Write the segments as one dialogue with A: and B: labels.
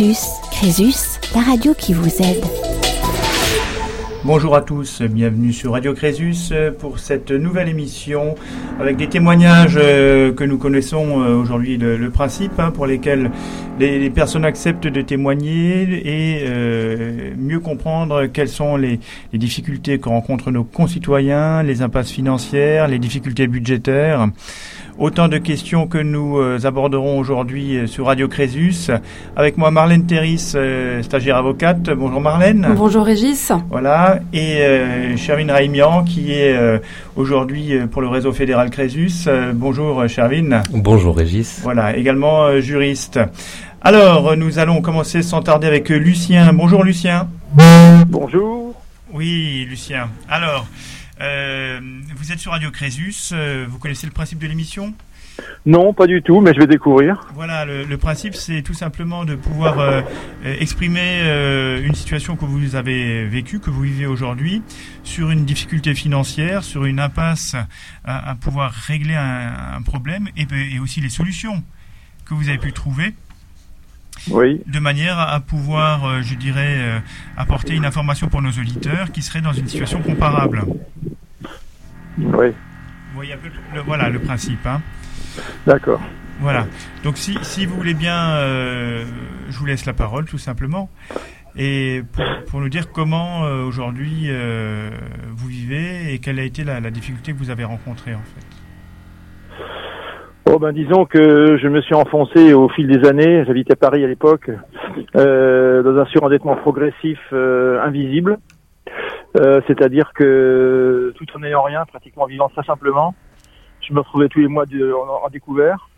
A: Crésus. Crésus, la radio qui vous aide.
B: Bonjour à tous, bienvenue sur Radio Crésus pour cette nouvelle émission avec des témoignages euh, que nous connaissons euh, aujourd'hui le, principe hein, pour lesquels les, personnes acceptent de témoigner et euh, mieux comprendre quelles sont les, les difficultés que rencontrent nos concitoyens, les impasses financières, les difficultés budgétaires. Autant de questions que nous euh, aborderons aujourd'hui euh, sur Radio Crésus. Avec moi Marlène Terris, euh, stagiaire avocate. Bonjour Marlène.
C: Bonjour Régis.
B: Voilà. Et Chervin Raimian qui est aujourd'hui pour le réseau fédéral Crésus. bonjour Chervin.
D: Bonjour Régis.
B: Voilà. Également juriste. Alors, nous allons commencer sans tarder avec Lucien. Bonjour Lucien.
E: Bonjour.
B: Oui, Lucien. Alors, euh, vous êtes sur Radio Crésus, euh, vous connaissez le principe de l'émission?
E: Non, pas du tout, mais je vais découvrir.
B: Voilà, le, principe, c'est tout simplement de pouvoir euh, exprimer une situation que vous avez vécue, que vous vivez aujourd'hui, sur une difficulté financière, sur une impasse à, pouvoir régler un, problème, et, et, aussi les solutions que vous avez pu trouver.
E: Oui.
B: De manière à pouvoir, je dirais, apporter une information pour nos auditeurs qui seraient dans une situation comparable.
E: Oui.
B: Vous voyez un peu le, voilà le principe. Hein.
E: D'accord.
B: Voilà. Donc si, si vous voulez bien, euh, je vous laisse la parole tout simplement. Et pour, pour nous dire comment euh, aujourd'hui euh, vous vivez et quelle a été la, la, difficulté que vous avez rencontrée en fait.
E: Oh ben disons que je me suis enfoncé au fil des années. J'habitais Paris à l'époque dans un surendettement progressif invisible. Euh, c'est-à-dire que tout en n'ayant rien, pratiquement vivant très simplement, je me retrouvais tous les mois en, découvert.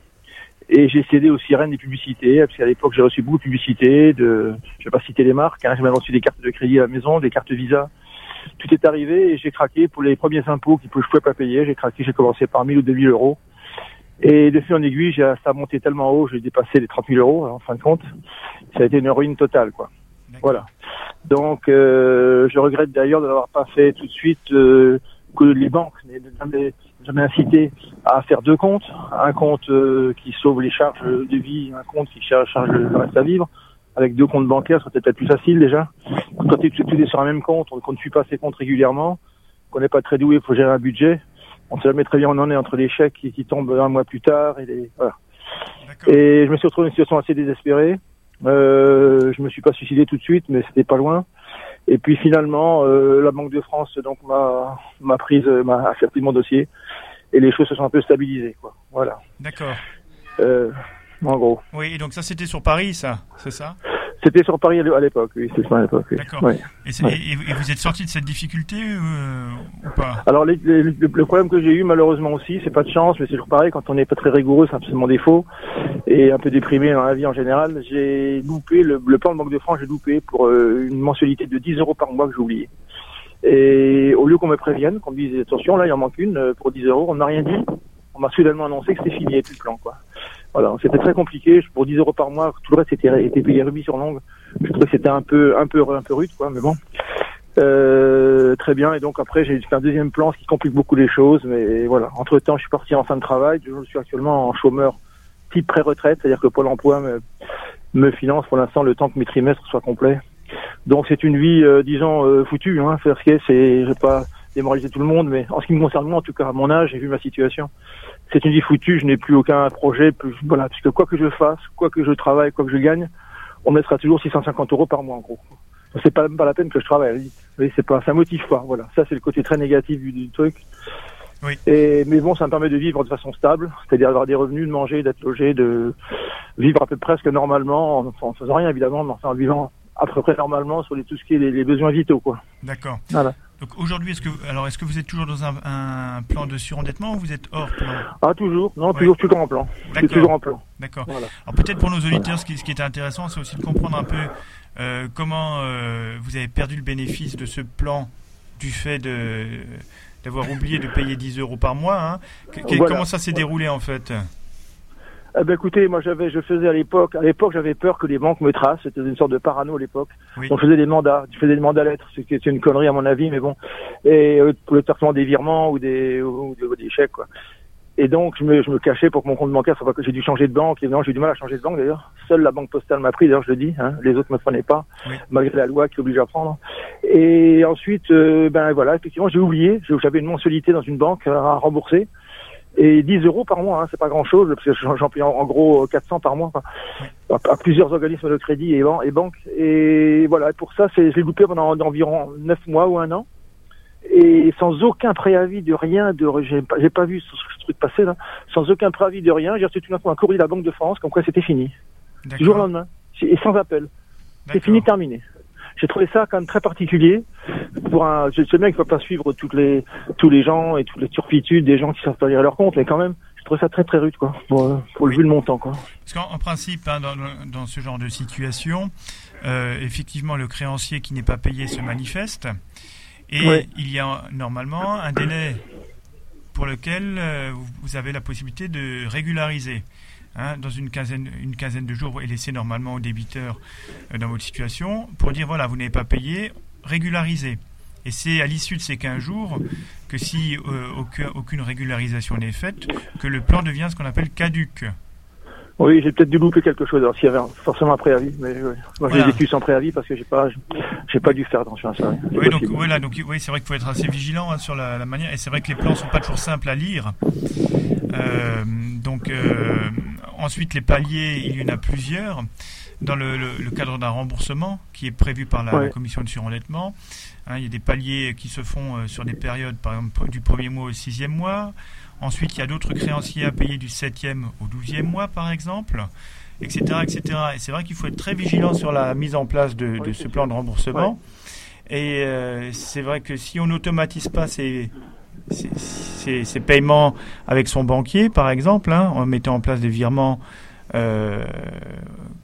E: Et j'ai cédé aux sirènes des publicités, parce qu'à l'époque j'ai reçu beaucoup de publicités, de, je vais pas citer les marques, hein, j'ai même reçu des cartes de crédit à la maison, des cartes Visa. Tout est arrivé et j'ai craqué pour les premiers impôts que je pouvais pas payer. J'ai craqué, j'ai commencé par 1000 ou 2000 euros. Et de fil en aiguille, ça a monté tellement haut, j'ai dépassé les 30 000 euros en fin de compte. Ça a été une ruine totale, quoi. Voilà. Donc, euh, je regrette d'ailleurs de n'avoir pas fait tout de suite euh, que les banques n'aient jamais, jamais incité à faire deux comptes, un compte euh, qui sauve les charges de vie, un compte qui charge, le reste à vivre. Avec deux comptes bancaires, ça peut-être plus facile déjà. Quand tu es sur un même compte, on ne suit pas ses comptes régulièrement, qu'on n'est pas très doué pour gérer un budget, on ne sait jamais très bien où on en est entre les chèques qui, qui tombent un mois plus tard et les, voilà. Et je me suis retrouvé dans une situation assez désespérée. Euh, je me suis pas suicidé tout de suite, mais c'était pas loin. Et puis finalement, euh, la Banque de France donc m'a m'a prise, m'a accepté mon dossier, et les choses se sont un peu stabilisées, quoi. Voilà.
B: D'accord.
E: Euh, en gros.
B: Oui, donc ça c'était sur Paris, ça, c'est ça?
E: C'était sur Paris à l'époque, oui, c'était à l'époque.
B: D'accord. Et, vous êtes sorti de cette difficulté euh, ou pas?
E: Alors le problème que j'ai eu malheureusement aussi, c'est pas de chance, mais c'est toujours pareil, quand on n'est pas très rigoureux, c'est absolument défaut, et un peu déprimé dans la vie en général, j'ai loupé, le, plan de Banque de France, j'ai loupé pour euh, une mensualité de 10 euros par mois que j'ai oublié. Et au lieu qu'on me prévienne, qu'on me dise attention, là il en manque une euh, pour 10 euros, on n'a rien dit, on m'a soudainement annoncé que c'était fini, et plus le plan, quoi. Voilà, c'était très compliqué. Pour 10 euros par mois, tout le reste était, était payé rubis sur l'ongle. Je trouvais que c'était un peu, un peu, un peu rude, quoi. Mais bon, euh, très bien. Et donc après, j'ai fait un deuxième plan, ce qui complique beaucoup les choses. Mais voilà, entre temps, je suis parti en fin de travail. Je suis actuellement en chômeur type pré-retraite, c'est-à-dire que Pôle Emploi me, me finance pour l'instant le temps que mes trimestres soient complets. Donc c'est une vie, euh, disons, euh, foutue. Hein, faire ce c'est, je vais pas démoraliser tout le monde, mais en ce qui me concerne moi, en tout cas à mon âge, j'ai vu ma situation c'est une vie foutue, je n'ai plus aucun projet, plus, voilà, puisque quoi que je fasse, quoi que je travaille, quoi que je gagne, on mettra toujours 650 euros par mois en gros. C'est pas pas la peine que je travaille. C'est pas, ça motive pas. Voilà, ça c'est le côté très négatif du, truc. Oui. Et mais bon, ça me permet de vivre de façon stable, c'est-à-dire d'avoir des revenus, de manger, d'être logé, de vivre à peu près presque normalement, en, en faisant rien évidemment, mais en vivant à peu près normalement sur les, tout ce qui est les, besoins vitaux, quoi.
B: D'accord. Voilà. Donc aujourd'hui, est-ce que alors est-ce que vous êtes toujours dans un, plan de surendettement ou vous êtes hors plan?
E: Ah toujours, non toujours toujours en plan. toujours en plan.
B: D'accord. Alors peut-être pour nos auditeurs, ce, qui, ce qui est intéressant, c'est aussi de comprendre un peu euh, comment euh, vous avez perdu le bénéfice de ce plan du fait de d'avoir oublié de payer 10 euros par mois. Hein. Comment ça s'est déroulé en fait?
E: Eh ben écoutez, moi j'avais, je faisais à l'époque, à l'époque j'avais peur que les banques me tracent. C'était une sorte de parano à l'époque. On faisait des mandats, je faisais des mandats lettres, c'est une connerie à mon avis, mais bon. Et euh, pour le traitement des virements ou des, ou des, chèques quoi. Et donc, je me, je me cachais pour que mon compte bancaire soit pas que j'ai dû changer de banque. Et non, j'ai eu du mal à changer de banque d'ailleurs. Seule la banque postale m'a pris, d'ailleurs, je le dis. Hein. Les autres me prenaient pas,
B: Oui.
E: malgré la loi qui oblige à prendre. Et ensuite, euh, ben voilà, effectivement, j'ai oublié. J'avais une mensualité dans une banque à rembourser. Et 10 euros par mois, hein, c'est pas grand chose, parce que j'en paye en, en gros 400 par mois, enfin, à, à plusieurs organismes de crédit et, ban- et banques. Et voilà, et pour ça, c'est, j'ai loupé pendant environ 9 mois ou un an. Et sans aucun préavis de rien, de, j'ai, pas, j'ai pas vu ce, ce truc passer là, sans aucun préavis de rien, j'ai reçu tout d'un coup un courrier de la Banque de France, comme quoi c'était fini. Du jour au lendemain. Et sans appel. C'est fini, terminé. J'ai trouvé ça quand même très particulier pour un. Je sais bien qu'il ne faut pas suivre toutes les tous les gens et toutes les turpitudes des gens qui savent pas lire leur compte, mais quand même, je trouve ça très très rude quoi. Pour, pour le vu le montant quoi.
B: Parce qu'en en principe, hein, dans, dans ce genre de situation, euh, effectivement, le créancier qui n'est pas payé se manifeste. Et il y a normalement un délai pour lequel euh, vous avez la possibilité de régulariser. Hein, dans une quinzaine, une quinzaine de jours et laisser normalement au débiteur euh, dans votre situation pour dire voilà, vous n'avez pas payé, régularisez. Et c'est à l'issue de ces 15 jours que si euh, aucun- aucune régularisation n'est faite, que le plan devient ce qu'on appelle caduque.
E: Oui, j'ai peut-être dû louper quelque chose. Alors s'il y avait forcément un préavis, mais ouais. moi
B: Voilà.
E: j'ai vécu sans préavis parce que j'ai pas j'ai pas dû faire attention à ça.
B: Oui, donc voilà, donc oui, c'est vrai qu'il faut être assez vigilant hein, sur la, la manière, et c'est vrai que les plans sont pas toujours simples à lire. Euh, donc euh, ensuite les paliers, il y en a plusieurs dans le, le- le cadre d'un remboursement qui est prévu par la,
E: Ouais.
B: la commission de surendettement. Hein, il y a des paliers qui se font euh, sur des périodes, par exemple du premier mois au sixième mois. Ensuite, il y a d'autres créanciers à payer du septième au douzième mois, par exemple, etc., etc. Et c'est vrai qu'il faut être très vigilant sur la mise en place de, ce plan de remboursement. Et euh, c'est vrai que si on n'automatise pas ces, ces, ces- ces paiements avec son banquier, par exemple, hein, en mettant en place des virements euh,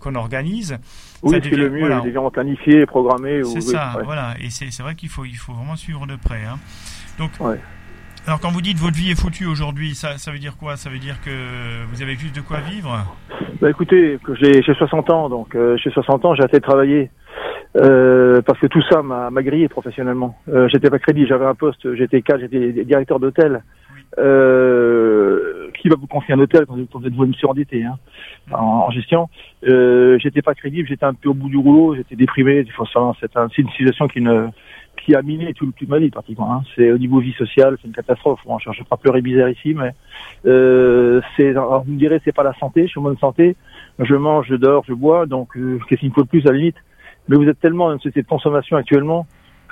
B: qu'on organise,
E: oui, c'est le mieux,
B: voilà.
E: les gens planifiés, programmés.
B: c'est ça,
E: ouais.
B: voilà. Et c'est c'est vrai qu'il faut, il faut vraiment suivre de près. hein. Donc,
E: Ouais.
B: Alors quand vous dites votre vie est foutue aujourd'hui, ça, ça veut dire quoi? Ça veut dire que vous avez juste de quoi vivre?
E: Bah écoutez, j'ai j'ai 60 ans, donc euh, j'ai 60 ans, j'ai assez travaillé. Euh, parce que tout ça m'a grillé professionnellement. Euh, j'étais pas crédit, j'avais un poste, j'étais cadre, j'étais directeur d'hôtel. Euh, qui va vous confier un hôtel quand vous êtes vous surendetté hein, en, en gestion J'étais pas crédible, j'étais un peu au bout du rouleau, j'étais déprimé. C'est une situation qui ne qui a miné tout, toute ma vie pratiquement. Hein. C'est au niveau vie sociale, c'est une catastrophe. Bon, je ne pas pleurer bizarre ici, mais euh, c'est. alors, Vous me direz, c'est pas la santé. Je suis en bonne santé. Je mange, je dors, je bois. Donc, euh, qu'est-ce qu'il me faut de plus à la limite? Mais vous êtes tellement dans une société de consommation actuellement,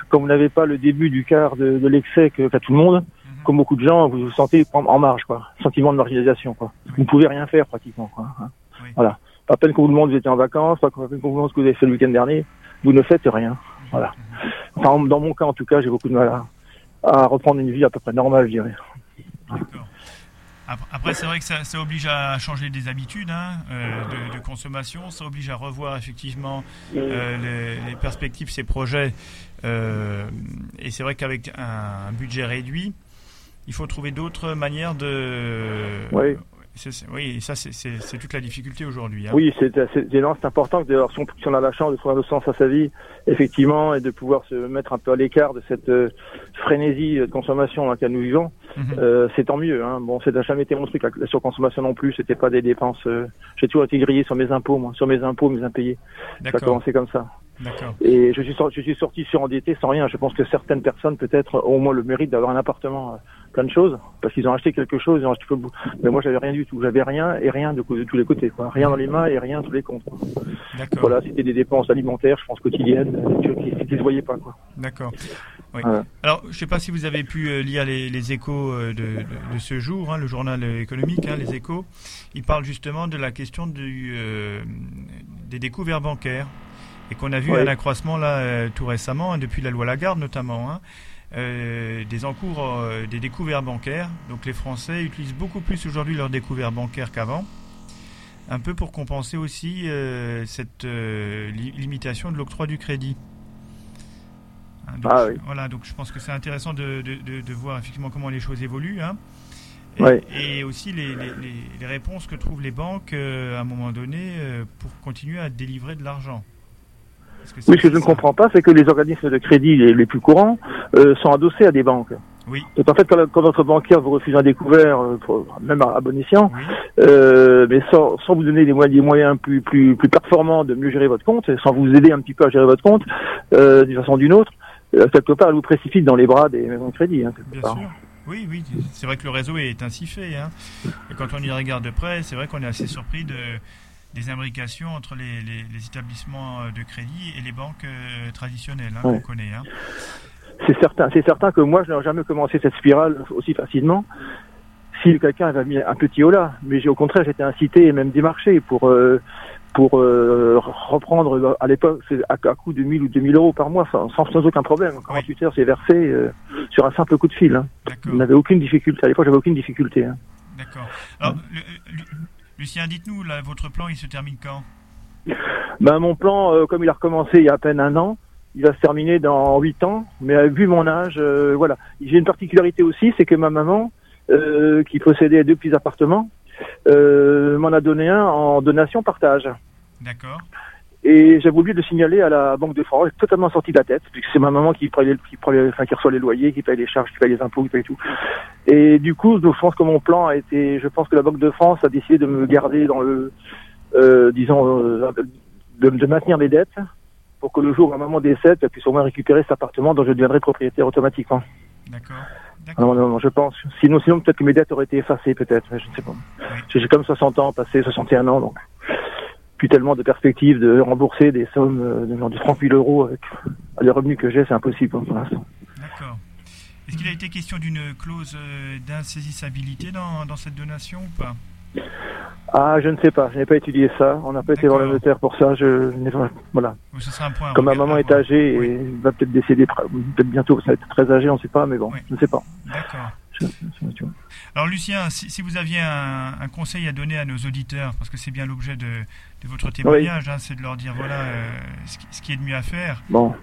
E: comme vous n'avez pas le début du quart de, de l'excès qu'a tout le monde,
B: Mhm.
E: comme beaucoup de gens, vous vous sentez en en marge, quoi. Sentiment de marginalisation, quoi. Vous ne pouvez rien faire pratiquement, quoi. hein.
B: Oui.
E: Voilà. À peine qu'on vous demande vous étiez en vacances, à peine qu'on vous demande ce que vous avez fait le week-end dernier, vous ne faites rien. Voilà. Enfin, dans mon cas, en tout cas, j'ai beaucoup de mal à, à reprendre une vie à peu près normale, je dirais.
B: D'accord. Ap- Après, c'est vrai que ça, ça oblige à changer des habitudes hein, euh, de, de consommation, ça oblige à revoir effectivement euh, les, les perspectives, ces projets. Euh, et c'est vrai qu'avec un, budget réduit, il faut trouver d'autres manières de.
E: Oui.
B: Oui, ça, c'est- toute la difficulté aujourd'hui. hein.
E: Oui, c'est important que d'ailleurs, si, on- si on a la chance de trouver un sens à sa vie, effectivement, et de pouvoir se mettre un peu à l'écart de cette euh, frénésie de consommation dans laquelle nous vivons,
B: Mhm.
E: euh, c'est tant mieux. Hein. Bon, ça n'a jamais été mon truc, la, la surconsommation non plus, c'était pas des dépenses. euh, J'ai toujours été grillé sur mes impôts, moi, sur mes impôts, mes impayés. Ça a commencé comme ça. Et je suis, sorti, je suis sorti surendetté sans rien. Je pense que certaines personnes, peut-être, ont au moins le mérite d'avoir un appartement, plein de choses, parce qu'ils ont acheté quelque chose, ils ont acheté peu- Mais moi, j'avais rien du tout. J'avais rien et rien de, de tous les côtés, quoi. Rien dans les mains et rien tous les comptes. Voilà, c'était des dépenses alimentaires, je pense quotidiennes, qui, qui se voyaient pas, quoi.
B: D'accord. Oui.
E: Voilà.
B: Alors, je ne sais pas si vous avez pu euh, lire les, les échos euh, de, de- de ce jour, hein, le journal euh, économique, hein, les échos. Il parle justement de la question du, euh, des découvertes bancaires. Et qu'on a vu un accroissement là euh, tout récemment, hein, depuis la loi Lagarde notamment, hein, euh, des encours euh, des découvertes bancaires. Donc les Français utilisent beaucoup plus aujourd'hui leurs découvertes bancaires qu'avant. Un peu pour compenser aussi euh, cette li- limitation de l'octroi du crédit. Hein, donc,
E: Ah oui.
B: Voilà, donc je pense que c'est intéressant de, de, de, de voir effectivement comment les choses évoluent. hein. Et, aussi les, les, réponses que trouvent les banques à un moment donné pour continuer à délivrer de l'argent.
E: Oui, ce que je ne comprends pas, c'est que les organismes de crédit les, les plus courants euh, sont adossés à des banques.
B: Oui.
E: C'est en fait quand, quand votre banquier vous refuse un découvert, euh, pour- même à, à bon escient,
B: Oui.
E: euh, mais sans, sans vous donner des moyens, des moyens plus, plus, plus performants de mieux gérer votre compte, sans vous aider un petit peu à gérer votre compte euh, d'une façon ou d'une autre, euh, quelque part, elle vous précipite dans les bras des maisons de crédit. Hein,
B: Bien
E: part.
B: sûr. Oui, oui, c'est vrai que le réseau est ainsi fait. Hein. Et quand on y regarde de près, c'est vrai qu'on est assez surpris de, des imbrications entre les, les- les établissements euh, de crédit et les banques euh, traditionnelles hein,
E: Ouais.
B: qu'on connaît. Hein.
E: C'est certain, c'est certain que moi, je n'aurais jamais commencé cette spirale aussi facilement si quelqu'un avait mis un petit là. Mais au contraire, j'étais incité et même démarché pour euh, pour euh, reprendre à l'époque à, à coût de 1000 ou 2000 euros par mois sans, sans, sans aucun problème. 48 heures, c'est versé euh, sur un simple coup de fil. Hein. Je n'avais aucune difficulté. À l'époque, j'avais aucune difficulté. Hein.
B: D'accord. Alors, le- Lu- Lucien, dites-nous, là, votre plan, il se termine quand?
E: Ben, mon plan, euh, comme il a recommencé il y a à peine un an, il va se terminer dans huit ans. Mais euh, vu mon âge, euh, voilà. J'ai une particularité aussi, c'est que ma maman, euh, qui possédait deux petits appartements, euh, m'en a donné un en donation partage.
B: D'accord.
E: Et j'avais oublié de le signaler à la Banque de France, J'ai totalement sorti de la tête, puisque c'est ma maman qui, paye qui, paye- enfin, qui reçoit les loyers, qui paye les charges, qui paye les impôts, qui paye tout. Et du coup, je pense que mon plan a été, je pense que la Banque de France a décidé de me garder dans le, euh, disons, euh, de, de maintenir les dettes pour que le jour où ma maman décède, elle puisse au moins récupérer cet appartement dont je deviendrai propriétaire automatiquement.
B: D'accord.
E: Non,
B: D'accord.
E: non, non, je pense. Sinon, sinon peut-être que mes dettes auraient été effacées, peut-être, mais je ne sais pas. J'ai j'ai comme 60 ans, passé 61 ans, donc plus tellement de perspectives de rembourser des sommes euh, de, genre de 30 000 euros avec les revenus que j'ai, c'est impossible hein, pour l'instant.
B: D'accord. Est-ce qu'il a été question d'une clause euh, d'insaisissabilité dans, dans cette donation ou pas?
E: Ah, je ne sais pas, je n'ai pas étudié ça. On n'a pas été voir le notaire pour ça. Je, n'ai pas- voilà.
B: Ou ce sera un point
E: Comme ma maman est âgée
B: Oui.
E: et va peut-être décéder peut-être bientôt, ça va être très âgé, on ne sait pas, mais bon,
B: Oui.
E: je ne sais pas.
B: D'accord.
E: Tu vois.
B: Alors Lucien, si, si vous aviez un, un conseil à donner à nos auditeurs, parce que c'est bien l'objet de, de votre témoignage, hein, c'est de leur dire voilà euh, ce, qui, ce qui est de mieux à faire.
E: Bon.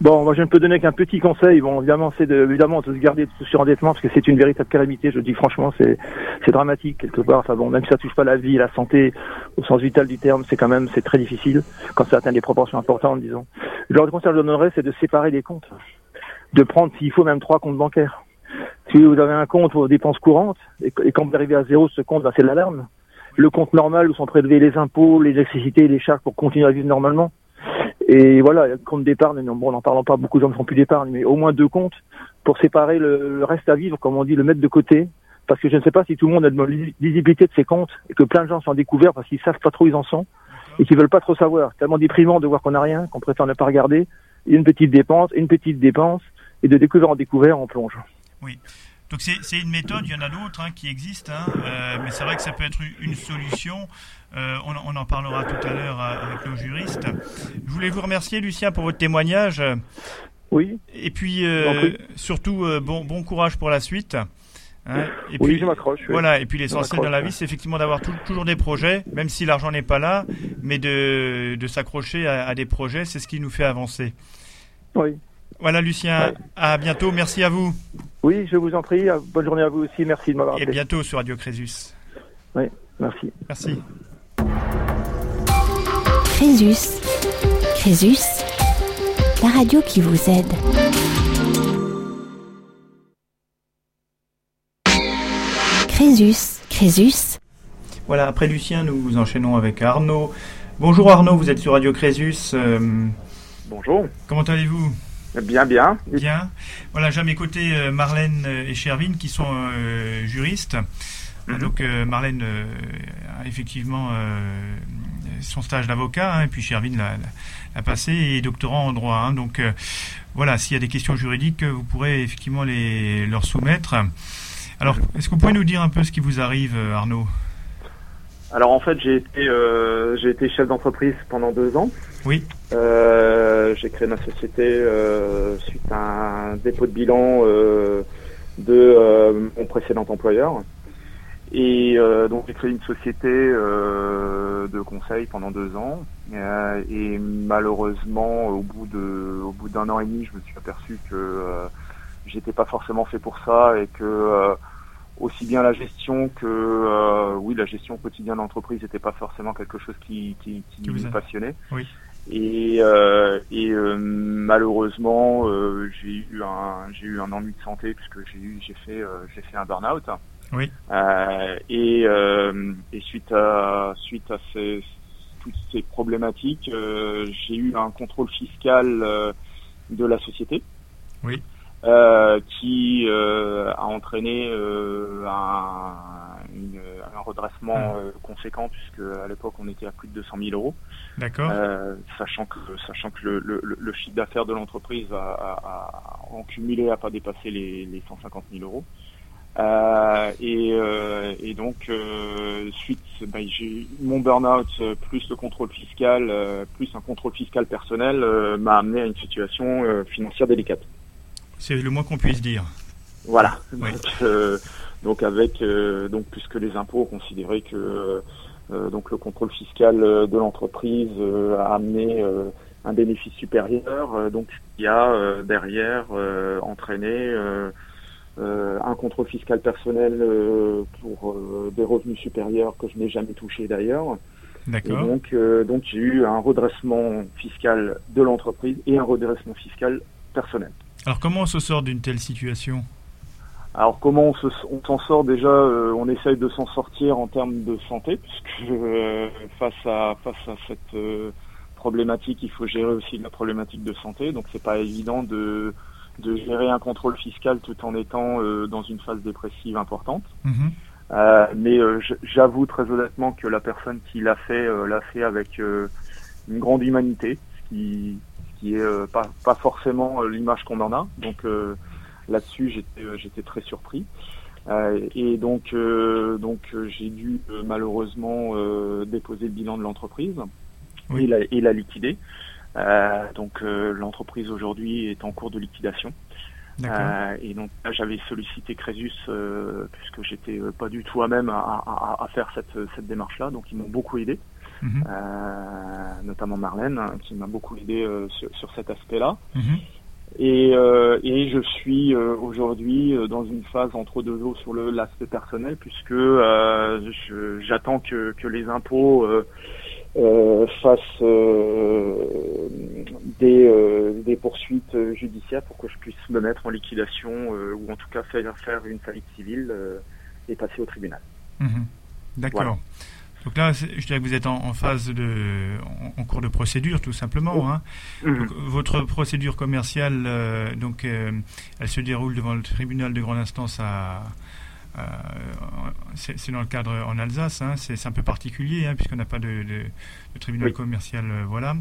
E: Bon, moi je ne peux donner qu'un petit conseil. Bon, évidemment, c'est de, évidemment de se garder de ce surendettement parce que c'est une véritable calamité. Je le dis franchement, c'est, c'est dramatique quelque part. Enfin bon, même si ça touche pas la vie, la santé au sens vital du terme, c'est quand même, c'est très difficile quand ça atteint des proportions importantes, disons. Le conseil que je donnerais, c'est de séparer les comptes, de prendre s'il faut même trois comptes bancaires. Si vous avez un compte aux dépenses courantes et, quand vous arrivez à zéro, ce compte, ben, c'est l'alarme. Le compte normal où sont prélevés les impôts, les électricités, les charges pour continuer à vivre normalement. Et voilà, le compte d'épargne, bon, n'en parlant pas, beaucoup de gens ne font plus d'épargne, mais au moins deux comptes pour séparer le, le reste à vivre, comme on dit, le mettre de côté. Parce que je ne sais pas si tout le monde a de lisibilité de ses comptes et que plein de gens sont découverts parce qu'ils savent pas trop où ils en sont et qu'ils veulent pas trop savoir. C'est tellement déprimant de voir qu'on n'a rien, qu'on préfère ne pas regarder. Une petite dépense, une petite dépense, et de découvert en découvert, on plonge.
B: Donc c'est une méthode, il y en a d'autres hein, qui existent, hein, euh, mais c'est vrai que ça peut être une, solution. Euh, on, on en parlera tout à l'heure euh, avec nos juristes. Je voulais vous remercier Lucien pour votre témoignage
E: Oui,
B: et puis euh, surtout bon, bon courage pour la suite. hein. et
E: oui,
B: puis,
E: je m'accroche. oui.
B: Voilà, et puis l'essentiel dans la vie, c'est effectivement d'avoir tou- toujours des projets, même si l'argent n'est pas là, mais de, de s'accrocher à, à des projets, c'est ce qui nous fait avancer.
E: Oui.
B: Voilà Lucien,
E: Ouais.
B: à bientôt, merci à vous,
E: oui, je vous en prie. Bonne journée à vous aussi. Merci de m'avoir
B: et
E: appelé.
B: bientôt sur Radio Crésus.
E: Merci.
B: Merci.
A: Crésus. Crésus, la radio qui vous aide. Crésus. Crésus,
B: Voilà, après Lucien, nous enchaînons avec Arnaud. Bonjour Arnaud, vous êtes sur Radio Crésus. euh,
C: Bonjour.
B: comment allez-vous?
C: Bien, bien.
B: Bien. Voilà, j'ai à mes côtés euh, Marlène et Chervine qui sont euh, juristes.
C: Mhm.
B: Donc euh, Marlène euh, a effectivement euh, son stage d'avocat, hein, et puis Chervine l'a, passé et est doctorant en droit. hein. donc euh, voilà, s'il y a des questions juridiques, vous pourrez effectivement les leur soumettre. Alors, est-ce que vous pouvez nous dire un peu ce qui vous arrive, euh, Arnaud?
C: Alors en fait, j'ai été, euh, j'ai été chef d'entreprise pendant deux ans.
B: Oui.
C: Euh, j'ai créé ma société euh, suite à un dépôt de bilan euh, de euh, mon précédent employeur. Et euh, donc j'ai créé une société euh, de conseil pendant deux ans. Euh, et malheureusement, au bout de, au bout d'un an et demi, je me suis aperçu que euh, j'étais pas forcément fait pour ça et que euh, aussi bien la gestion que euh, oui la gestion quotidienne d'entreprise n'était pas forcément quelque chose qui qui, qui
B: Qui vous
C: passionnait
B: Oui.
C: Et, euh, et euh, malheureusement, euh, j'ai eu un j'ai eu un ennui de santé puisque j'ai eu j'ai fait j'ai fait un burn-out.
B: Oui.
C: et, et suite à suite à ces toutes ces problématiques, j'ai eu un contrôle fiscal de la société.
B: Oui.
C: Euh, qui euh, a entraîné euh, un, une, un, redressement ah. conséquent puisque à l'époque on était à plus de 200 000 euros.
B: D'accord.
C: sachant que sachant que le, le, le chiffre d'affaires de l'entreprise a, a, en cumulé a pas dépassé les, les 150 000 euros. Euh, et, euh, et, donc euh, suite, bah, j'ai mon burn-out plus le contrôle fiscal, plus un contrôle fiscal personnel m'a amené à une situation financière délicate.
B: C'est le moins qu'on puisse dire.
C: Voilà. Donc, avec donc puisque les impôts ont considéré que donc le contrôle fiscal de l'entreprise a amené un bénéfice supérieur, donc il y a derrière entraîné euh, un contrôle fiscal personnel euh, pour euh, des revenus supérieurs que je n'ai jamais touché d'ailleurs.
B: D'accord.
C: Donc, donc j'ai eu un redressement fiscal de l'entreprise et un redressement fiscal personnel.
B: Alors comment on se sort d'une telle situation?
C: Alors comment on s'en sort? Déjà On essaye de s'en sortir en termes de santé, puisque face à face à cette problématique, il faut gérer aussi la problématique de santé. Donc c'est pas évident de de gérer un contrôle fiscal tout en étant euh, dans une phase dépressive importante.
B: Mhm.
C: Euh, mais euh, j'avoue très honnêtement que la personne qui l'a fait l'a fait avec une grande humanité, ce qui, qui est pas, pas forcément l'image qu'on en a. Donc là-dessus, j'étais j'étais très surpris. et donc donc j'ai dû malheureusement déposer le bilan de l'entreprise et, la, et la liquider. Euh, donc euh, l'entreprise aujourd'hui est en cours de liquidation. Euh, et donc là, j'avais sollicité Crésus euh, puisque j'étais pas du tout à même à, à, à faire cette, cette démarche-là. Donc ils m'ont beaucoup aidé,
B: mhm.
C: euh, notamment Marlène hein, qui m'a beaucoup aidé sur, sur, cet aspect-là.
B: Mhm.
C: Et, et je suis aujourd'hui dans une phase entre deux eaux sur l'aspect personnel puisque j'attends que, que les impôts euh, euh, des, euh, des, poursuites judiciaires pour que je puisse me mettre en liquidation ou en tout cas faire, faire une faillite civile et passer au tribunal.
B: Mhm. D'accord. Donc là, je dirais que vous êtes en, phase de, en, cours de procédure, tout simplement. Hein.
C: Mhm.
B: votre procédure commerciale, donc, elle se déroule devant le tribunal de grande instance à, euh, c'est dans le cadre en Alsace, hein, c'est un peu particulier hein, puisqu'on n'a pas de, tribunal commercial, euh, voilà.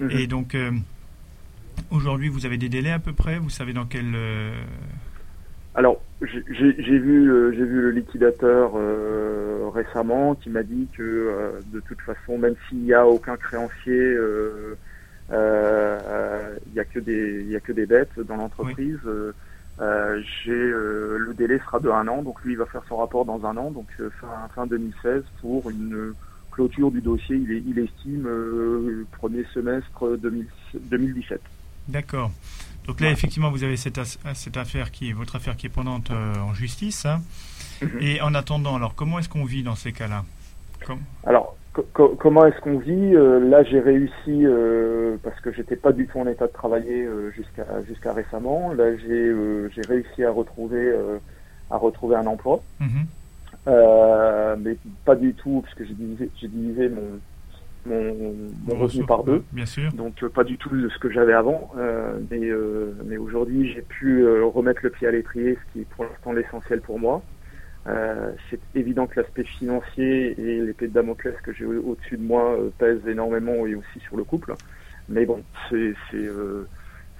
C: Mhm.
B: Et donc euh, aujourd'hui, vous avez des délais à peu près? Vous savez dans quel
C: alors, j'ai vu, j'ai vu le liquidateur récemment qui m'a dit que de toute façon, même s'il n'y a aucun créancier, il n'y a que des, il a que des bêtes dans l'entreprise. Euh, j'ai euh, le délai sera de un an, donc lui il va faire son rapport dans un an, donc euh, fin, fin 2016 pour une clôture du dossier. Il, est, il estime premier semestre 2017.
B: D'accord. Donc là, effectivement, vous avez cette, cette, affaire qui est votre affaire qui est pendante en justice. Hein. Mhm. Et en attendant, alors comment est-ce qu'on vit dans ces cas-là?
C: Alors, comment est-ce qu'on vit? Euh, Là, j'ai réussi euh, parce que j'étais pas du tout en état de travailler euh, jusqu'à jusqu'à récemment. Là, j'ai j'ai réussi à retrouver à retrouver un emploi,
B: mm-hmm.
C: mais pas du tout parce que j'ai divisé j'ai divisé mon mon, mon revenu par deux.
B: Bien sûr.
C: Donc pas du tout de ce que j'avais avant. mais mais aujourd'hui, j'ai pu remettre le pied à l'étrier, ce qui est pour l'instant l'essentiel pour moi. Euh, c'est évident que l'aspect financier et l'épée de Damoclès que j'ai au-dessus de moi euh, pèsent énormément et aussi sur le couple. Mais bon, c'est euh,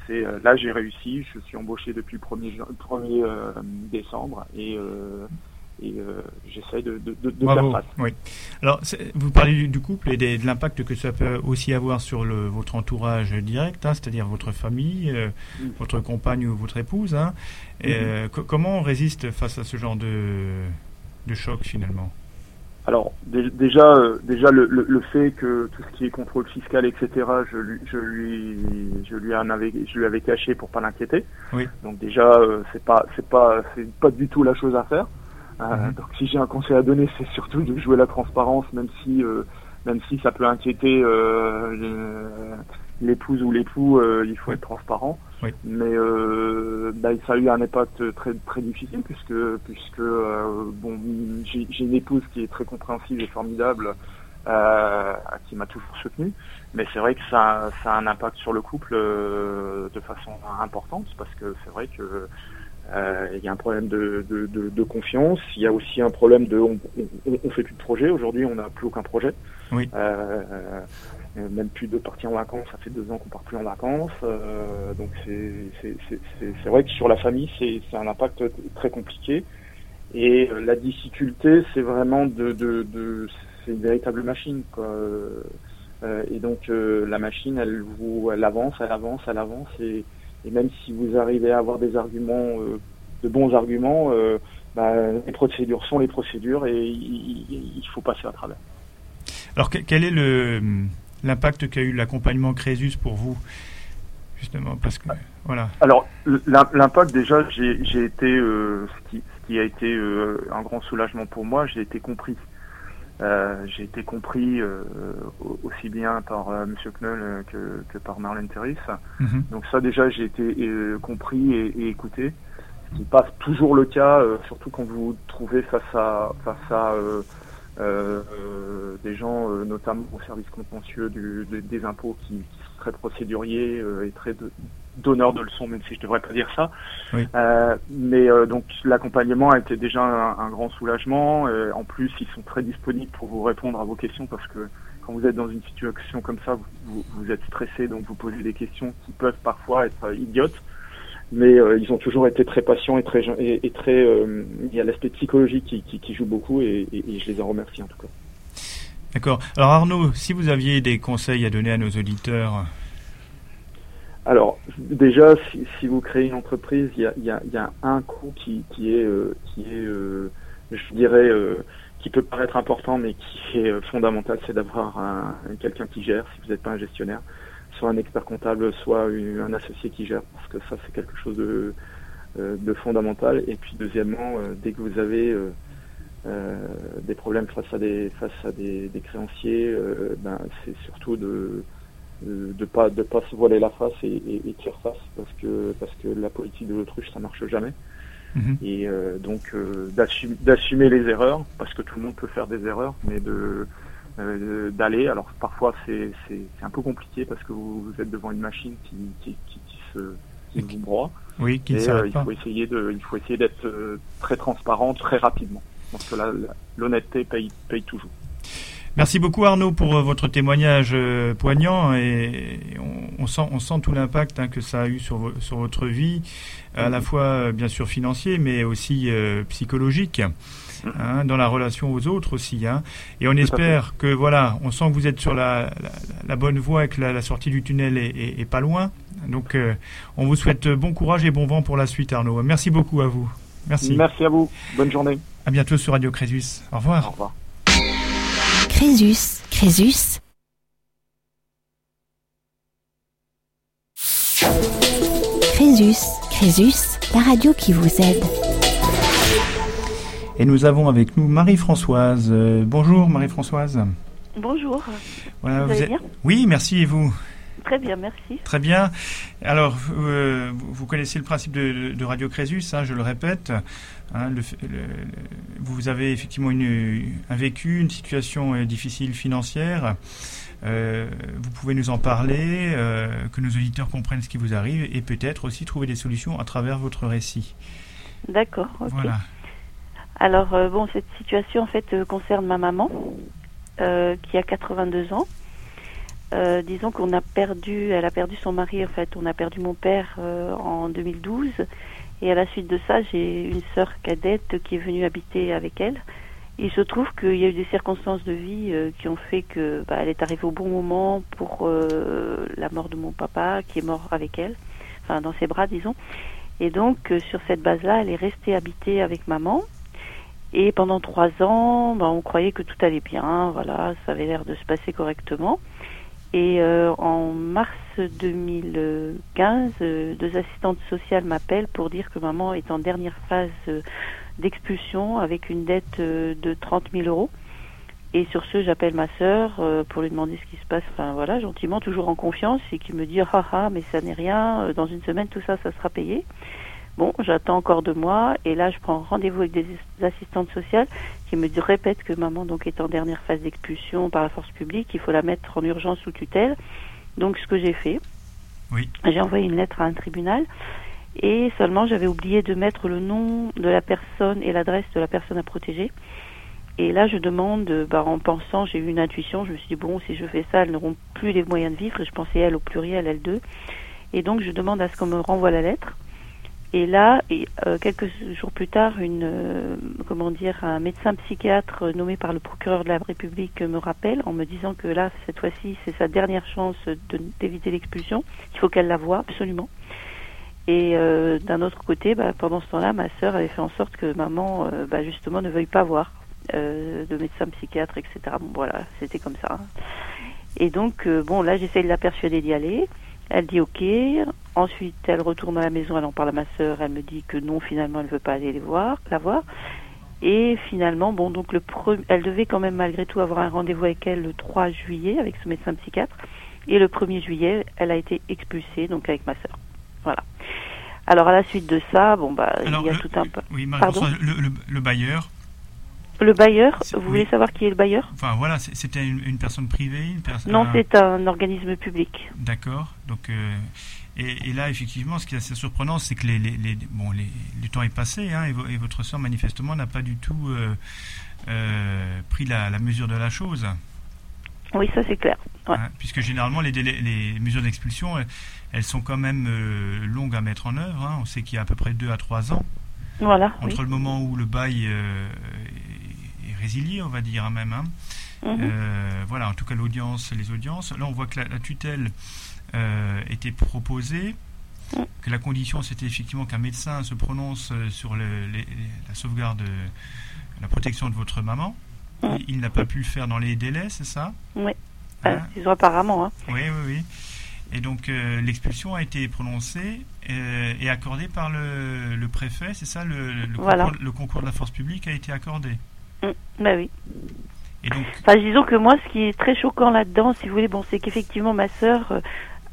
C: c'est là j'ai réussi. Je suis embauché depuis le 1er, 1er décembre et et euh, j'essaie de, de, de, de faire face.
B: Oui. Alors, vous parlez du, couple et de l'impact que ça peut aussi avoir sur le, votre entourage direct, hein, c'est-à-dire votre famille, euh, mm. votre compagne ou votre épouse. Hein. et, mm-hmm. euh, comment on résiste face à ce genre de, de choc finalement?
C: Alors déjà, déjà le, le, fait que tout ce qui est contrôle fiscal, etc., je lui, je lui, je lui en avais, je lui avais caché pour pas l'inquiéter.
B: Oui.
C: Donc déjà, c'est pas, c'est pas, c'est pas du tout la chose à faire. Euh,
B: mhm.
C: Donc si j'ai un conseil à donner, c'est surtout de jouer la transparence, même si euh, même si ça peut inquiéter l'épouse ou l'époux, il faut être transparent.
B: Oui.
C: Mais bah, ça a eu un impact très très difficile puisque puisque bon, j'ai une épouse qui est très compréhensive et formidable, qui m'a toujours soutenu. Mais c'est vrai que ça, ça a un impact sur le couple de façon importante parce que c'est vrai que euh, il y a un problème de, de, de, de, confiance. Il y a aussi un problème de, on, on, on fait plus de projet. Aujourd'hui, on n'a plus aucun projet.
B: Oui.
C: Euh, euh, même plus de partir en vacances. Ça fait deux ans qu'on part plus en vacances. Euh, donc c'est vrai que sur la famille, c'est un impact très compliqué. Et euh, la difficulté, c'est vraiment de, de, de c'est une véritable machine. Quoi. Euh, et donc la machine, elle vous, elle avance, elle avance, elle avance et et même si vous arrivez à avoir des arguments, euh, de bons arguments, euh, bah, les procédures sont les procédures et il, faut passer à travers.
B: Alors quel est le l'impact qu'a eu l'accompagnement Crésus pour vous justement parce que voilà.
C: Alors l'impact déjà j'ai été euh, ce, qui, ce, qui, a été un grand soulagement pour moi j'ai été compris euh, j'ai été compris euh, aussi bien par euh, Monsieur Knoll que, que, par Marlène Terris.
B: Mhm.
C: Donc ça déjà j'ai été compris et, et, écouté, ce qui passe toujours le cas, surtout quand vous vous trouvez face à face à des gens, notamment au service contentieux du, des impôts, qui, qui, sont très procéduriers et très de, donneur de leçons, même si je devrais pas dire ça.
B: Oui.
C: Euh, mais euh, donc l'accompagnement a été déjà un, un grand soulagement. Euh, en plus, ils sont très disponibles pour vous répondre à vos questions parce que quand vous êtes dans une situation comme ça, vous, vous, vous êtes stressé, donc vous posez des questions qui peuvent parfois être idiotes. Mais euh, ils ont toujours été très patients et très et, et très. Euh, il y a l'aspect psychologique qui, qui, qui, joue beaucoup et, et, et je les en remercie en tout cas.
B: D'accord. Alors Arnaud, si vous aviez des conseils à donner à nos auditeurs
C: alors déjà, si, si, vous créez une entreprise, il y a, y, a, y a, un coût qui, qui est, euh, qui est, euh, je dirais, euh, qui peut paraître important, mais qui est fondamental, c'est d'avoir quelqu'un qui gère. Si vous n'êtes pas un gestionnaire, soit un expert comptable, soit un associé qui gère, parce que ça c'est quelque chose de, de fondamental. Et puis deuxièmement, dès que vous avez des problèmes face à des face à des, des créanciers, ben, c'est surtout de de pas de pas se voiler la face et, et, et tirer face parce que parce que la politique de l'autruche ça marche jamais.
B: Mmh.
C: et euh, donc euh, d'assumer les erreurs parce que tout le monde peut faire des erreurs mais de euh, d'aller. Alors parfois c'est c'est un peu compliqué parce que vous, vous, êtes devant une machine qui qui, qui, qui se qui vous broie.
B: Oui qui
C: et euh, il faut essayer de il faut essayer d'être euh, très transparent très rapidement. Parce que là l'honnêteté paye paye toujours
B: Merci beaucoup Arnaud pour euh, votre témoignage euh, poignant et on, on, sent, on sent tout l'impact hein, que ça a eu sur, sur votre vie, à la fois euh, bien sûr financier mais aussi euh, psychologique. Hein, dans la relation aux autres aussi. Hein. Et on espère que voilà, on sent que vous êtes sur la, la, la bonne voie et que la, la, sortie du tunnel est, est, est pas loin. Donc euh, on vous souhaite bon courage et bon vent pour la suite Arnaud. Merci beaucoup à vous. Merci.
C: Merci à vous. Bonne journée.
B: À bientôt sur Radio Crésus. Au revoir.
C: Au revoir.
A: Crésus, Crésus. Crésus, Crésus, la radio qui vous aide.
B: Et nous avons avec nous Marie-Françoise. Euh, bonjour Marie-Françoise.
D: Bonjour.
B: Voilà,
D: vous,
B: vous
D: allez
B: êtes...
D: bien?
B: Oui, merci et vous?
D: Très bien, merci.
B: Très bien. Alors, euh, vous connaissez le principe de, de Radio Crésus, hein, je le répète. Hein, le, le, vous avez effectivement une, un vécu, une situation euh, difficile financière. Euh, vous pouvez nous en parler, que nos auditeurs comprennent ce qui vous arrive et peut-être aussi trouver des solutions à travers votre récit.
D: D'accord. Okay.
B: Voilà.
D: Alors, bon, cette situation en fait concerne ma maman qui a 82 ans. Euh, disons qu'on a perdu, elle a perdu son mari, en fait, on a perdu mon père euh, en 2012. Et à la suite de ça, j'ai une sœur cadette qui est venue habiter avec elle. Il se trouve qu'il y a eu des circonstances de vie euh, qui ont fait que bah, elle est arrivée au bon moment pour la mort de mon papa, qui est mort avec elle, enfin dans ses bras, disons. Et donc sur cette base-là, elle est restée habiter avec maman. Et pendant trois ans, bah, on croyait que tout allait bien, voilà, ça avait l'air de se passer correctement. Et euh, en mars 2015, euh, deux assistantes sociales m'appellent pour dire que maman est en dernière phase euh, d'expulsion avec une dette de 30 000 euros. Et sur ce, j'appelle ma sœur pour lui demander ce qui se passe. Enfin voilà, gentiment, toujours en confiance, et qui me dit ah ah, mais ça n'est rien. Dans une semaine, tout ça, ça sera payé. Bon, j'attends encore deux mois, et là, je prends rendez-vous avec des assistantes sociales qui me répètent que maman donc est en dernière phase d'expulsion par la force publique. Il faut la mettre en urgence sous tutelle. Donc, ce que j'ai fait,
B: Oui.
D: j'ai envoyé une lettre à un tribunal. Et seulement, j'avais oublié de mettre le nom de la personne et l'adresse de la personne à protéger. Et là, je demande, bah, en pensant, j'ai eu une intuition, je me suis dit, bon, si je fais ça, elles n'auront plus les moyens de vivre. Et je pensais elle au pluriel, elle deux. Et donc, je demande à ce qu'on me renvoie la lettre. Et là, et, euh, quelques jours plus tard, une, euh, comment dire, un médecin psychiatre euh, nommé par le procureur de la République me rappelle en me disant que là, cette fois-ci, c'est sa dernière chance d'éviter l'expulsion. Il faut qu'elle la voie absolument. Et euh, d'un autre côté, bah, pendant ce temps-là, ma sœur avait fait en sorte que maman, euh, bah, justement, ne veuille pas voir de médecin psychiatre, etc. Bon, voilà, c'était comme ça. Et donc, bon, là, j'essaye de la persuader d'y aller. Elle dit OK. Ensuite, elle retourne à la maison, elle en parle à ma sœur. Elle me dit que non, finalement, elle ne veut pas aller les voir, la voir. Et finalement, bon, donc le pre- elle devait quand même malgré tout avoir un rendez-vous avec elle le 3 juillet avec ce médecin psychiatre. Et le 1er juillet, elle a été expulsée, donc avec ma sœur. Voilà. Alors à la suite de ça, bon bah
B: Alors,
D: il y a
B: le-
D: tout un peu.
B: Oui,
D: Pardon
B: Marie-Françoise, le, le- le bailleur,
D: Le bailleur, vous
B: oui.
D: voulez savoir qui est le bailleur?
B: Enfin voilà, c'était une, une personne privée, une personne.
D: Non, c'est un organisme public.
B: D'accord. Donc, euh, et, et là, effectivement, ce qui est assez surprenant, c'est que les, les, les- bon, les, le temps est passé, hein, et, vo- et votre soeur, manifestement, n'a pas du tout euh, euh, pris la, la mesure de la chose.
D: Oui, ça c'est clair. Ouais.
B: hein, puisque généralement, les, délais- les mesures d'expulsion, elles, elles sont quand même longues à mettre en œuvre. hein. On sait qu'il y a à peu près 2 à 3 ans
D: Voilà. oui.
B: entre le moment où le bail on va dire, hein, même. hein.
D: Mhm.
B: Euh, voilà, en tout cas l'audience, les audiences. Là, on voit que la, la tutelle euh, était proposée,
D: Mm.
B: que la condition c'était effectivement qu'un médecin se prononce euh, sur le- les- les- la sauvegarde, la protection de votre maman.
D: Mm.
B: Il, n'a pas pu le faire dans les délais, c'est ça?
D: Oui.
B: Hein?
D: Apparemment. Hein.
B: Oui, oui, oui. Et donc euh, l'expulsion a été prononcée euh, et accordée par le, le préfet, c'est ça? Le, le
D: Voilà.
B: concours, le concours de la force publique a été accordé.
D: Mm. Bah oui.
B: Donc,
D: Enfin, disons que moi, ce qui est très choquant là-dedans, si vous voulez, bon, c'est qu'effectivement, ma sœur euh,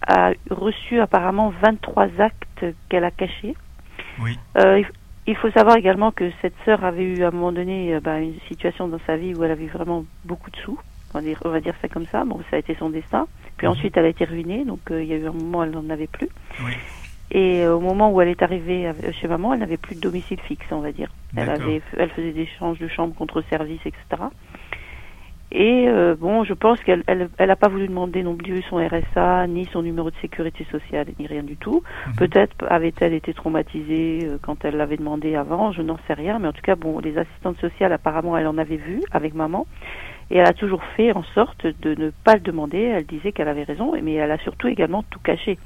D: a reçu apparemment 23 actes qu'elle a cachés.
B: oui,
D: Euh, il faut savoir également que cette sœur avait eu à un moment donné euh, bah, une situation dans sa vie où elle avait vraiment beaucoup de sous. On va dire, on va dire ça comme ça. Bon, ça a été son destin. Puis
B: Mhm.
D: ensuite, elle a été ruinée. Donc, euh, il y a eu un moment où elle n'en avait plus.
B: oui,
D: Et euh, au moment où elle est arrivée avec- chez maman, elle n'avait plus de domicile fixe, on va dire. Elle, avait, elle faisait des échanges de chambre contre service, etc. Et euh, bon, je pense qu'elle elle, elle a pas voulu demander non plus son RSA, ni son numéro de sécurité sociale, ni rien du tout.
B: Mhm.
D: Peut-être avait-elle été traumatisée euh, quand elle l'avait demandé avant, je n'en sais rien. Mais en tout cas, bon, les assistantes sociales, apparemment, elle en avait vu avec maman. Et elle a toujours fait en sorte de ne pas le demander. Elle disait qu'elle avait raison, mais elle a surtout également tout caché.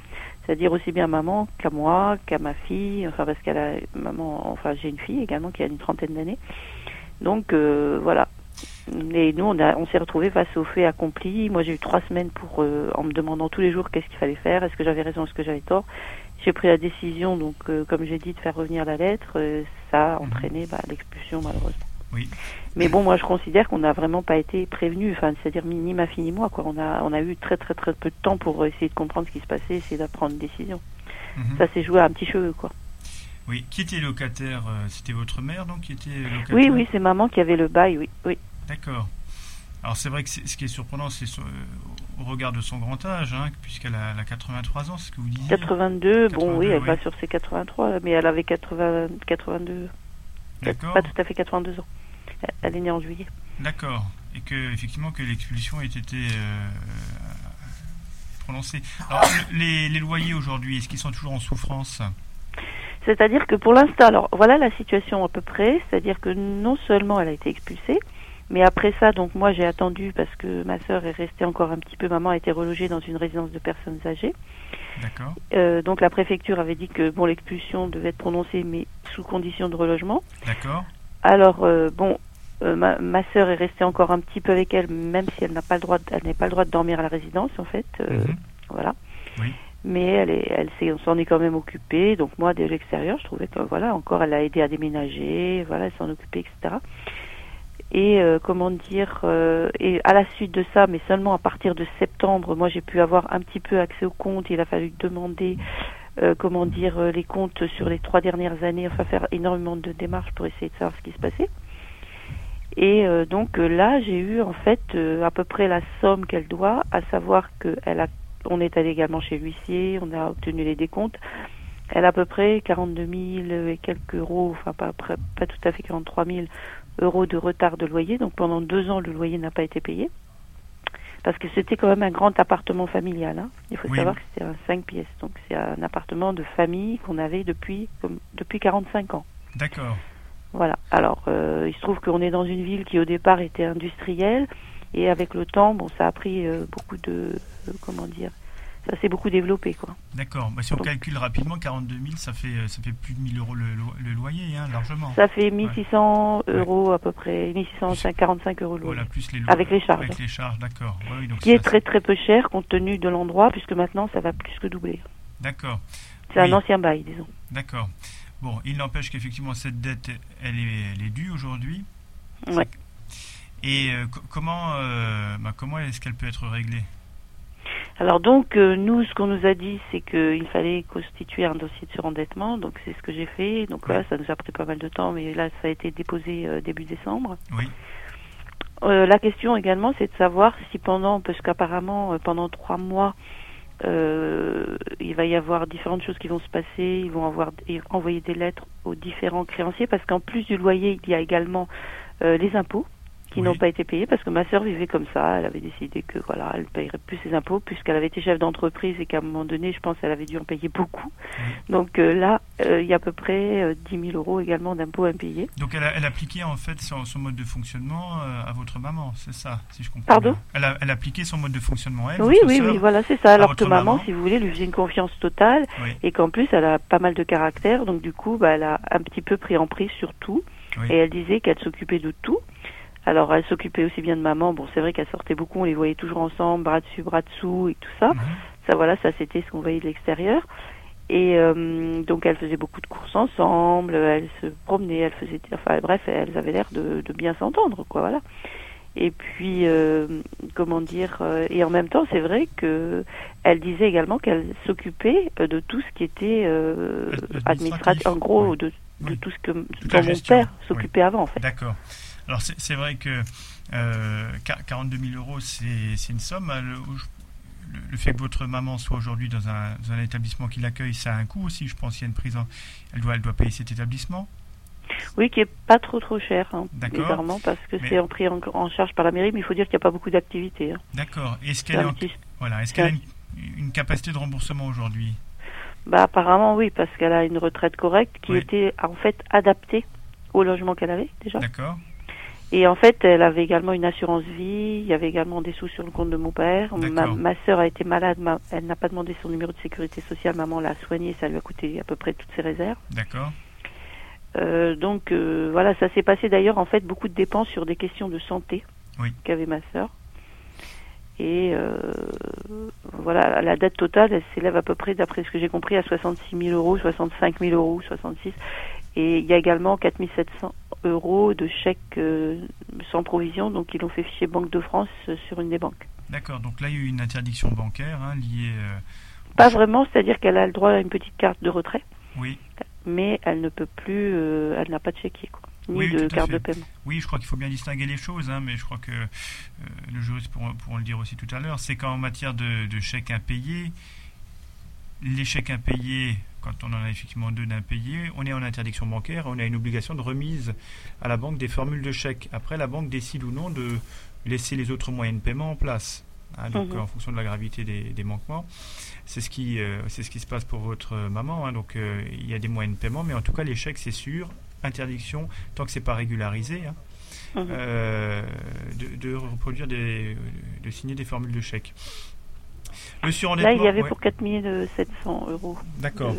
D: C'est-à-dire aussi bien à maman qu'à moi, qu'à ma fille. Enfin, parce qu'elle a maman. Enfin, j'ai une fille également qui a une trentaine d'années. Donc euh, voilà. Et nous, on, a, on s'est retrouvés face au fait accompli. Moi, j'ai eu trois semaines pour, euh, en me demandant tous les jours qu'est-ce qu'il fallait faire, est-ce que j'avais raison, est-ce que j'avais tort? J'ai pris la décision, donc, euh, comme j'ai dit, de faire revenir la lettre. Ça a entraîné bah, l'expulsion, malheureusement.
B: Oui.
D: Mais bon, moi, je considère qu'on n'a vraiment pas été prévenus. Enfin, c'est-à-dire ni ma fille ni moi. Quoi. On a, on a eu très, très, très peu de temps pour essayer de comprendre ce qui se passait, essayer d'apprendre une décision.
B: Mhm.
D: Ça s'est joué à un petit cheveu, quoi.
B: Oui, qui était locataire euh, C'était votre mère, donc, qui était locataire?
D: Oui, oui, c'est maman qui avait le bail, oui, oui.
B: D'accord. Alors, c'est vrai que ce qui est surprenant, c'est euh, au regard de son grand âge, hein, puisqu'elle a, elle a 83 ans, c'est ce que vous disiez.
D: 82, bon, oui,
B: 82,
D: elle
B: oui.
D: va sur ses 83, mais elle avait 80, 82,
B: D'accord.
D: pas tout à fait 82 ans. Elle- est née en juillet.
B: D'accord. Et que, effectivement, que l'expulsion ait été euh, prononcée. Alors, le- les, les loyers aujourd'hui, est-ce qu'ils sont toujours en souffrance?
D: C'est-à-dire que pour l'instant, alors voilà la situation à peu près, c'est-à-dire que non seulement elle a été expulsée, mais après ça, donc moi j'ai attendu parce que ma sœur est restée encore un petit peu, maman a été relogée dans une résidence de personnes âgées.
B: D'accord.
D: Euh, donc la préfecture avait dit que bon l'expulsion devait être prononcée mais sous condition de relogement.
B: D'accord.
D: Alors euh, bon, euh, ma, ma sœur est restée encore un petit peu avec elle, même si elle n'a pas le droit, de- elle n'a pas le droit de dormir à la résidence en fait. euh,
B: Mhm.
D: Voilà.
B: Oui.
D: Mais elle est, elle s'est, on s'en est quand même occupée. Donc moi, de l'extérieur, je trouvais que voilà, encore, elle a aidé à déménager, voilà, elle s'en occupait, etc. Et euh, comment dire, euh, et à la suite de ça, mais seulement à partir de septembre, moi j'ai pu avoir un petit peu accès au compte. Il a fallu demander, euh, comment dire, les comptes sur les trois dernières années, enfin faire énormément de démarches pour essayer de savoir ce qui se passait. Et donc là, j'ai eu en fait à peu près la somme qu'elle doit, à savoir qu'elle a, on est allé également chez l'huissier, on a obtenu les décomptes. Elle a à peu près 42 000 et quelques euros, enfin pas, pas tout à fait 43 000 euros de retard de loyer. Donc pendant deux ans, le loyer n'a pas été payé. Parce que c'était quand même un grand appartement familial. Hein. Il faut savoir que c'était un 5 pièces. Donc c'est un appartement de famille qu'on avait depuis, comme, depuis 45 ans.
B: D'accord.
D: Voilà. Alors, euh, il se trouve qu'on est dans une ville qui au départ était industrielle. Et avec le temps, bon, ça a pris euh, beaucoup de, euh, comment dire, ça s'est beaucoup développé. quoi.
B: D'accord. Bah, si on calcule rapidement, 42 000, ça fait, ça fait plus de 1000 euros le, loyer, hein, largement.
D: Ça fait 1600 euros à peu près, 1645 euros le loyer.
B: Voilà, plus les
D: Avec les charges.
B: Avec les charges, d'accord.
D: Qui est très très peu cher compte tenu de l'endroit, puisque maintenant ça va plus que doubler.
B: D'accord.
D: C'est un ancien bail, disons.
B: D'accord. Bon, il n'empêche qu'effectivement cette dette, elle est, elle est due aujourd'hui.
D: Oui.
B: Et euh, comment, euh, bah, comment est-ce qu'elle peut être réglée?
D: Alors donc, euh, nous, ce qu'on nous a dit, c'est qu'il fallait constituer un dossier de surendettement. Donc c'est ce que j'ai fait. Donc voilà, ça nous a pris pas mal de temps, mais là, ça a été déposé euh, début décembre.
B: Oui.
D: Euh, la question également, c'est de savoir si pendant, parce qu'apparemment, pendant trois mois, il va y avoir différentes choses qui vont se passer. Ils vont avoir envoyer des lettres aux différents créanciers, parce qu'en plus du loyer, il y a également les impôts qui n'ont pas été payés parce que ma sœur vivait comme ça. Elle avait décidé que voilà, elle payerait plus ses impôts puisqu'elle avait été chef d'entreprise et qu'à un moment donné, je pense, elle avait dû en payer beaucoup. Donc euh, là, euh, il y a à peu près euh, 10 000 euros également d'impôts impayés.
B: Donc elle, a, elle appliquait en fait son, son mode de fonctionnement euh, à votre maman, c'est ça, si je comprends.
D: Pardon?
B: elle, a, elle appliqué son mode de fonctionnement elle.
D: Oui, oui, oui, voilà, c'est ça. Alors que maman, si vous voulez, lui faisait une confiance totale et qu'en plus, elle a pas mal de caractère. Donc du coup, bah, elle a un petit peu pris en prise sur tout. Et elle disait qu'elle s'occupait de tout. Alors, elle s'occupait aussi bien de maman. Bon, c'est vrai qu'elle sortait beaucoup, on les voyait toujours ensemble, bras dessus, bras dessous et tout ça. Mhm. Ça, voilà, ça c'était ce qu'on voyait de l'extérieur. Et euh, donc, elle faisait beaucoup de courses ensemble, elle se promenait, elle faisait, enfin, bref, elles avaient l'air de, bien s'entendre, quoi, voilà. Et puis, euh, comment dire, euh, et en même temps, c'est vrai que elle disait également qu'elle s'occupait de tout ce qui était administratif, en gros, de, tout ce que dont mon père s'occupait avant, en fait.
B: D'accord. Alors c'est vrai que euh, 42 000 euros, c'est une somme. Le, fait que votre maman soit aujourd'hui dans un, établissement qui l'accueille, ça a un coût aussi. Je pense qu'il y a une prise elle doit, elle doit payer cet établissement.
D: Oui, qui est pas trop trop cher, hein, parce que c'est pris en, charge par la mairie, mais il faut dire qu'il n'y a pas beaucoup d'activités. Hein.
B: D'accord. Est-ce qu'elle voilà, est a une, capacité de remboursement aujourd'hui?
D: Bah apparemment oui, parce qu'elle a une retraite correcte qui était en fait adaptée au logement qu'elle avait déjà.
B: D'accord.
D: Et en fait, elle avait également une assurance vie, il y avait également des sous sur le compte de mon père. Ma, ma sœur a été malade, elle n'a pas demandé son numéro de sécurité sociale, maman l'a soignée, ça lui a coûté à peu près toutes ses réserves.
B: D'accord.
D: Euh, donc euh, voilà, ça s'est passé d'ailleurs en fait beaucoup de dépenses sur des questions de santé qu'avait ma sœur. Et euh, voilà, la dette totale, elle s'élève à peu près, d'après ce que j'ai compris, à 66 000 euros, 65 000 euros, 66. Et il y a également 4 700 euros de chèques euh, sans provision, donc ils l'ont fait fichier Banque de France euh, sur une des banques.
B: D'accord, donc là il y a eu une interdiction bancaire hein, liée. Euh,
D: Pas vraiment, c'est-à-dire qu'elle a le droit à une petite carte de retrait.
B: Oui.
D: Mais elle ne peut plus, elle n'a pas de chéquier, quoi, ni de carte de paiement.
B: Oui, je crois qu'il faut bien distinguer les choses, hein, mais je crois que le juriste pourront, le dire aussi tout à l'heure, c'est qu'en matière de, de chèques impayés, les chèques impayés quand on en a effectivement deux d'impayés, on est en interdiction bancaire, on a une obligation de remise à la banque des formules de chèques. Après, la banque décide ou non de laisser les autres moyens de paiement en place. Hein, donc, mhm. en fonction de la gravité des, manquements, c'est ce qui euh, c'est ce qui se passe pour votre maman. Hein. donc, euh, il y a des moyens de paiement, mais en tout cas, les chèques, c'est sûr. Interdiction tant que c'est pas régularisé. Hein, mhm. euh, de, reproduire des, de signer des formules de
D: Là, il y avait pour 4700 euros.
B: D'accord.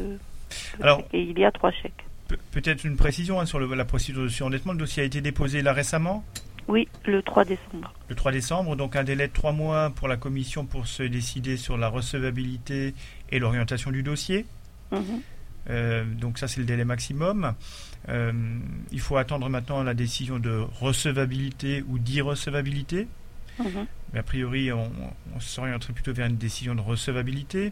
B: Alors,
D: et il y a trois chèques.
B: Peut-être une précision hein, sur la procédure de surendettement. Le dossier a été déposé là récemment?
D: Oui, le 3 décembre.
B: Le 3 décembre, donc un délai de trois mois pour la commission pour se décider sur la recevabilité et l'orientation du dossier. Mhm. donc ça c'est le délai maximum. il faut attendre maintenant la décision de recevabilité ou d'irrecevabilité. Mhm. Mais a priori, on, s'orienterait plutôt vers une décision de recevabilité.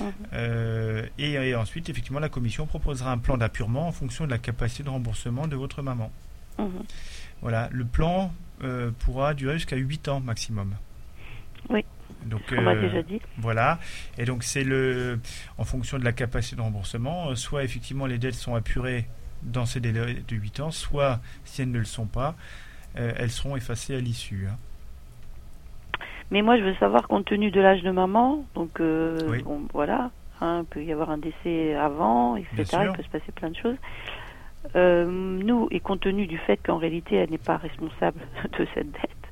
B: Mhm. et, ensuite, effectivement, la commission proposera un plan d'appurement en fonction de la capacité de remboursement de votre maman. Mhm. Voilà, le plan pourra durer jusqu'à 8 ans maximum.
D: Oui. Donc, on m'a déjà dit.
B: Voilà. Et donc, c'est le, en fonction de la capacité de remboursement, euh, soit effectivement les dettes sont apurées dans ces délais de 8 ans, soit si elles ne le sont pas, euh, elles seront effacées à l'issue. Hein.
D: Mais moi, je veux savoir, compte tenu de l'âge de maman, donc euh, voilà, hein, il peut y avoir un décès avant, etc. Il peut se passer plein de choses. nous, et compte tenu du fait qu'en réalité, elle n'est pas responsable de cette dette,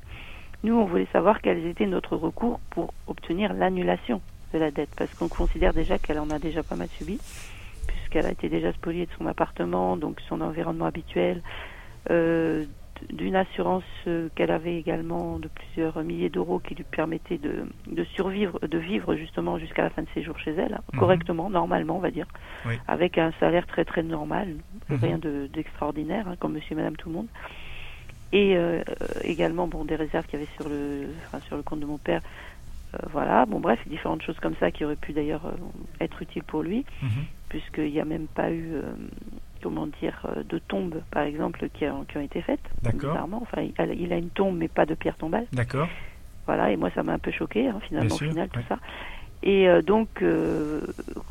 D: nous, on voulait savoir quels étaient notre recours pour obtenir l'annulation de la dette, parce qu'on considère déjà qu'elle en a déjà pas mal subi, puisqu'elle a été déjà spoliée de son appartement, donc son environnement habituel, euh, d'une assurance euh, qu'elle avait également de plusieurs milliers d'euros qui lui permettait de, survivre, de vivre justement jusqu'à la fin de ses jours chez elle, mhm. correctement, normalement, on va dire, avec un salaire très très normal, mhm. rien d'extraordinaire, hein, comme monsieur et madame tout le monde et euh, également bon des réserves qu'il y avait sur le sur le compte de mon père euh, voilà bon bref différentes choses comme ça qui auraient pu d'ailleurs euh, être utiles pour lui mhm. puisqu'il n'y a même pas eu comment dire de tombes par exemple qui, qui ont été faites. Bizarrement enfin il a, une tombe mais pas de pierre tombale.
B: D'accord.
D: Voilà et moi ça m'a un peu choqué hein, finalement au final tout ça. Et donc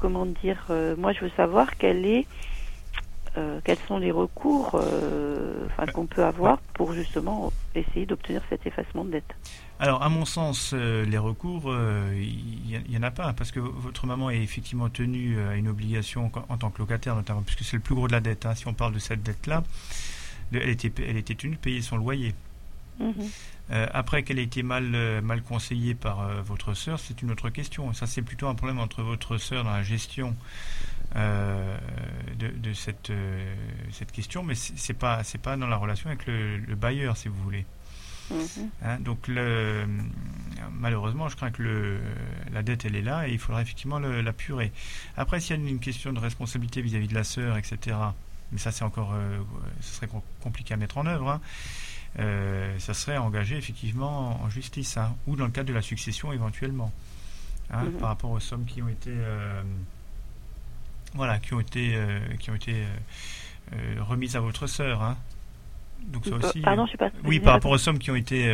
D: comment dire moi je veux savoir quelle est euh, quels sont les recours euh, qu'on peut avoir pour justement essayer d'obtenir cet effacement de dette?
B: Alors, à mon sens, euh, les recours, il n'y en a pas, parce que votre maman est effectivement tenue à une obligation en tant que locataire, notamment, puisque c'est le plus gros de la dette. Hein, si on parle de cette dette-là, elle était, elle était tenue de payer son loyer. Mhm. après qu'elle ait été mal, mal conseillée par votre sœur, c'est une autre question. Ça, c'est plutôt un problème entre votre sœur dans la gestion euh, de, cette, euh, cette question, mais c'est pas c'est pas dans la relation avec le, bailleur, si vous voulez. Mhm. Hein, donc le, malheureusement, je crains que le, la dette elle est là et il faudra effectivement l'apurer. Après, s'il y a une, question de responsabilité vis-à-vis de la sœur, etc. Mais ça, c'est encore, euh, ce serait compliqué à mettre en œuvre. Hein, ça serait engagé effectivement en justice hein, ou dans le cadre de la succession éventuellement, hein, mhm. par rapport aux sommes qui ont été voilà, qui ont été, euh, qui ont été euh, euh, remises à votre sœur. Hein.
D: Donc ça aussi. Pardon, je sais pas.
B: Oui, par rapport aux sommes qui ont été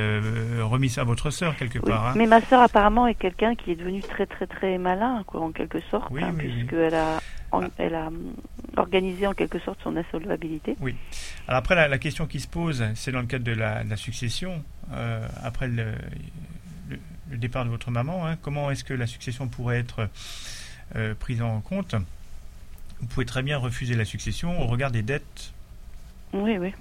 B: remises à votre sœur quelque part. Hein.
D: Mais ma sœur apparemment est quelqu'un qui est devenu très très très malin, quoi, en quelque sorte, oui, hein, puisqu'elle a, elle a organisé en quelque sorte son insolvabilité.
B: Oui. Alors après, la, question qui se pose, c'est dans le cadre de la, succession, après le, le, départ de votre maman, hein, comment est-ce que la succession pourrait être prise en compte? Vous pouvez très bien refuser la succession au regard des dettes.
D: Oui, oui.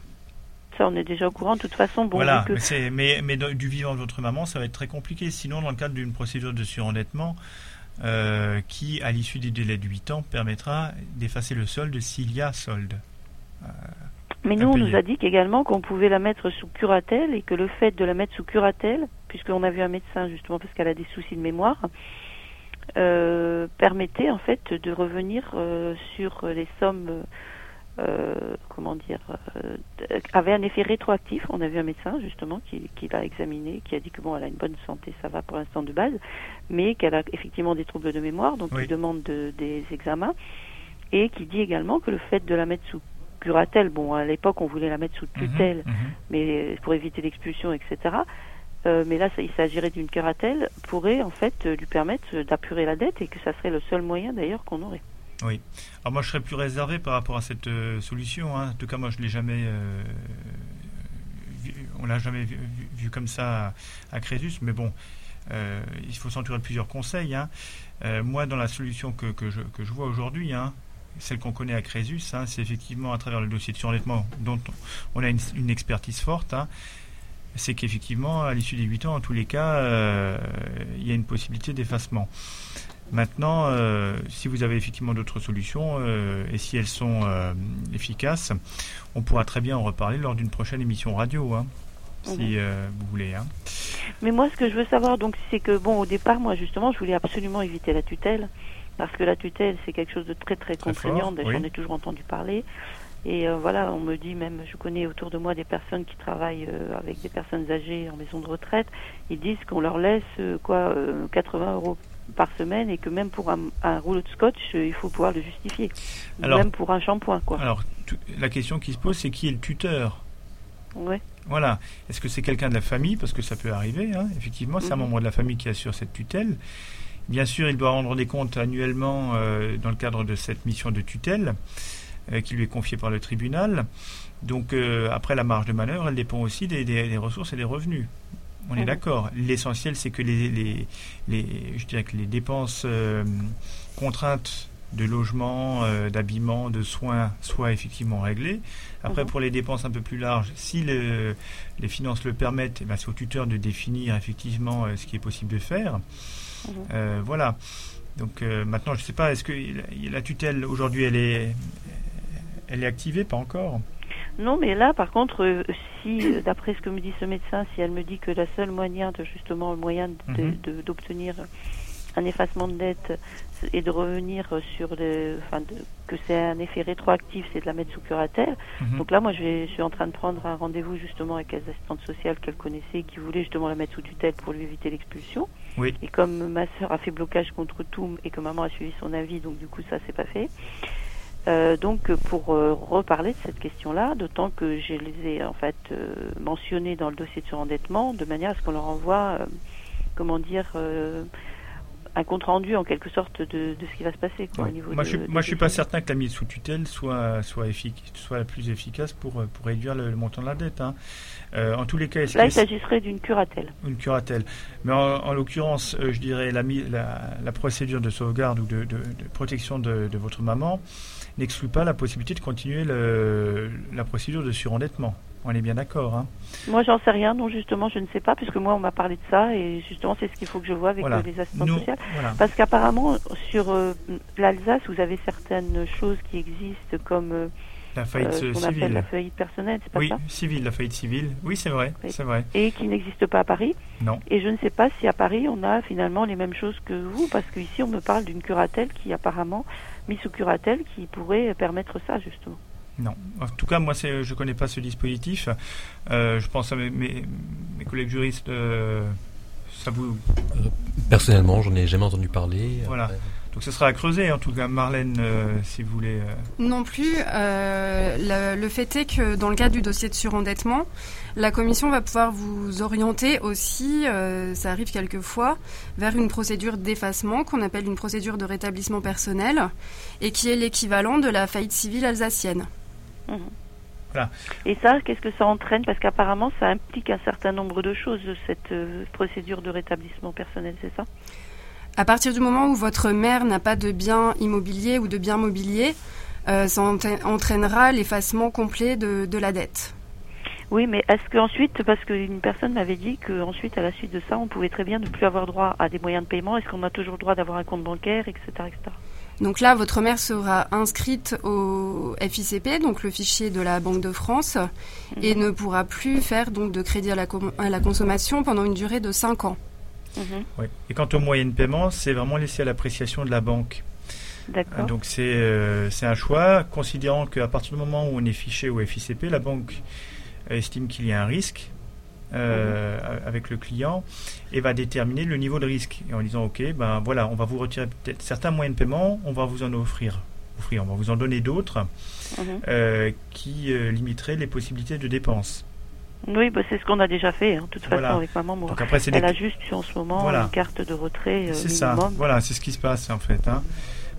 D: Ça, on est déjà au courant. De toute façon, bon.
B: Voilà, mais, mais, du vivant de votre maman, ça va être très compliqué. Sinon, dans le cadre d'une procédure de surendettement, euh, qui, à l'issue des délais de 8 ans, permettra d'effacer le solde s'il y a solde.
D: Euh, mais nous, on nous a dit également qu'on pouvait la mettre sous curatelle et que le fait de la mettre sous curatelle, puisqu'on a vu un médecin justement parce qu'elle a des soucis de mémoire, euh, permettait en fait de revenir sur les sommes euh, comment dire, avait un effet rétroactif. On a vu un médecin justement qui, qui l'a examiné, qui a dit que bon, elle a une bonne santé, ça va pour l'instant de base, mais qu'elle a effectivement des troubles de mémoire, donc il demande des examens, et qui dit également que le fait de la mettre sous curatelle, bon, à l'époque on voulait la mettre sous mhm, tutelle, mhm. mais pour éviter l'expulsion, etc. Euh, mais là, il s'agirait d'une curatelle, pourrait en fait lui permettre d'apurer la dette et que ça serait le seul moyen d'ailleurs qu'on aurait.
B: Oui. Alors moi, je serais plus réservé par rapport à cette euh, solution. Hein. En tout cas, moi, je l'ai jamais, euh, on l'a jamais vu, comme ça à, Crésus. Mais bon, il faut s'entourer de plusieurs conseils. Hein. moi, dans la solution que, que, je, que je, vois aujourd'hui, hein, celle qu'on connaît à Crésus, hein, c'est effectivement à travers le dossier de surendettement dont on a une, expertise forte c'est qu'effectivement, à l'issue des 8 ans, en tous les cas, euh, il y a une possibilité d'effacement. Maintenant, euh, si vous avez effectivement d'autres solutions euh, et si elles sont efficaces, on pourra très bien en reparler lors d'une prochaine émission radio, hein, si vous voulez. Hein.
D: Mais moi, ce que je veux savoir, donc, c'est que bon, au départ, moi, justement, je voulais absolument éviter la tutelle parce que la tutelle, c'est quelque chose de très très
B: Très
D: contraignant.
B: oui.
D: J'en ai toujours entendu parler. Et euh, voilà, on me dit même, je connais autour de moi des personnes qui travaillent euh, avec des personnes âgées en maison de retraite. Ils disent qu'on leur laisse euh, quoi, euh, 80 euros par semaine et que même pour un, un rouleau de scotch, euh, il faut pouvoir le justifier.
B: Alors-
D: même pour un shampoing, quoi.
B: Alors, la question qui se pose, c'est qui est le tuteur?
D: Ouais.
B: Voilà. Est-ce que c'est quelqu'un de la famille? Parce que ça peut arriver, hein. effectivement, c'est un
D: Mhm.
B: membre de la famille qui assure cette tutelle. Bien sûr, il doit rendre des comptes annuellement euh, dans le cadre de cette mission de tutelle euh, qui lui est confiée par le tribunal. Donc, euh, après, la marge de manœuvre, elle dépend aussi des, des- des ressources et des revenus. On est
D: Mhm.
B: d'accord. L'essentiel, c'est que les, les, les- je dirais que les dépenses euh, contraintes de logement, euh, d'habillement, de soins soient effectivement réglées. Après,
D: Mhm.
B: pour les dépenses un peu plus larges, si le- les finances le permettent, eh ben, c'est au tuteur de définir effectivement euh, ce qui est possible de faire.
D: Mhm.
B: Voilà. Donc maintenant, je ne sais pas, est-ce que la- la tutelle aujourd'hui, elle est, elle est activée? Pas encore.
D: Non, mais là, par contre, euh, si, euh, d'après ce que me dit ce médecin, si elle me dit que la seule moyen de justement le moyen de-
B: Mhm.
D: de- d'obtenir un effacement de dette et de revenir sur le, enfin, de- que c'est un effet rétroactif, c'est de la mettre sous curatelle.
B: Mhm.
D: Donc là, moi, je, vais- je suis en train de prendre un rendez-vous justement avec les assistantes sociales qu'elle connaissait, qui voulait justement la mettre sous tutelle pour lui éviter l'expulsion.
B: Oui.
D: Et comme ma sœur a fait blocage contre tout et que maman a suivi son avis, donc du coup, ça c'est pas fait. Euh, donc pour euh, reparler de cette question-là, d'autant que je les ai en fait euh, mentionnés dans le dossier de surendettement, de manière à ce qu'on leur envoie, euh, comment dire, un compte rendu en quelque sorte de, de ce qui va se passer quoi,
B: Ouais.
D: au niveau
B: Moi,
D: de,
B: je moi, je suis pas certain que la mise sous tutelle soit soit, effic- soit la plus efficace pour pour réduire le, le montant de la dette. hein. Euh, en tous les cas,
D: Là, il s'agirait d'une curatelle.
B: une curatelle. Mais en, en l'occurrence, euh, je dirais la, la, la procédure de sauvegarde ou de, de- de protection de, de votre maman n'exclut pas la possibilité de continuer le- la procédure de surendettement. On est bien d'accord. Hein
D: Moi, j'en sais rien, non, justement, je ne sais pas, puisque moi, on m'a parlé de ça, et justement, c'est ce qu'il faut que je vois avec
B: Voilà.
D: euh, les assistantes
B: Nous-
D: sociales.
B: voilà.
D: Parce qu'apparemment, sur euh, l'Alsace, vous avez certaines choses qui existent, comme euh,
B: La faillite
D: euh, ce qu'on appelle
B: civile.
D: la faillite personnelle, c'est pas
B: Oui,
D: ça
B: civile, la faillite civile. Oui, c'est vrai,
D: Oui.
B: c'est vrai.
D: Et qui n'existe pas à Paris.
B: Non.
D: Et je ne sais pas si à Paris, on a finalement les mêmes choses que vous, parce qu'ici, on me parle d'une curatelle qui, apparemment, mise sous curatelle, qui pourrait permettre ça, justement.
B: Non. En tout cas, moi, c'est- je ne connais pas ce dispositif. Euh, je pense à mes, mes- mes collègues juristes. euh, ça vous...
F: Personnellement, j'en ai jamais entendu parler.
B: Voilà. Donc, ce sera à creuser, en tout cas. Marlène, euh, si vous voulez. euh,
G: Non plus. euh, le, le fait est que dans le cadre du dossier de surendettement, la commission va pouvoir vous orienter aussi, euh, ça arrive quelquefois, vers une procédure d'effacement qu'on appelle une procédure de rétablissement personnel et qui est l'équivalent de la faillite civile alsacienne.
D: Et ça, qu'est-ce que ça entraîne? Parce qu'apparemment, ça implique un certain nombre de choses, cette euh, procédure de rétablissement personnel, c'est ça?
G: À partir du moment où votre mère n'a pas de bien immobilier ou de bien mobilier, euh, ça entra- entraînera l'effacement complet de, de la dette.
D: Oui, mais est-ce qu'ensuite, parce qu'une personne m'avait dit qu'ensuite, à la suite de ça, on pouvait très bien ne plus avoir droit à des moyens de paiement, est-ce qu'on a toujours le droit d'avoir un compte bancaire, etc. etc.
G: Donc là, votre mère sera inscrite au FICP, donc le fichier de la Banque de France, et ne pourra plus faire donc de crédit à la, com- à la consommation pendant une durée de 5 ans.
D: Mhm.
B: ouais. Et quant aux moyens de paiement, c'est vraiment laissé à l'appréciation de la banque.
D: D'accord.
B: Donc c'est euh, c'est un choix, considérant qu'à partir du moment où on est fiché au FICP, la banque estime qu'il y a un risque euh, avec le client et va déterminer le niveau de risque. Et en disant, OK, ben voilà, on va vous retirer peut-être certains moyens de paiement, on va vous en offrir. offrir on va vous en donner d'autres
D: Mhm.
B: euh, qui euh, limiteraient les possibilités de dépenses.
D: Oui, bah, c'est ce qu'on a déjà fait, hein, de toute façon,
B: Voilà.
D: avec maman.
B: Donc après, c'est des...
D: Elle a juste en ce moment
B: Voilà.
D: une carte de retrait euh,
B: C'est ça, voilà, c'est ce qui se passe en fait. hein.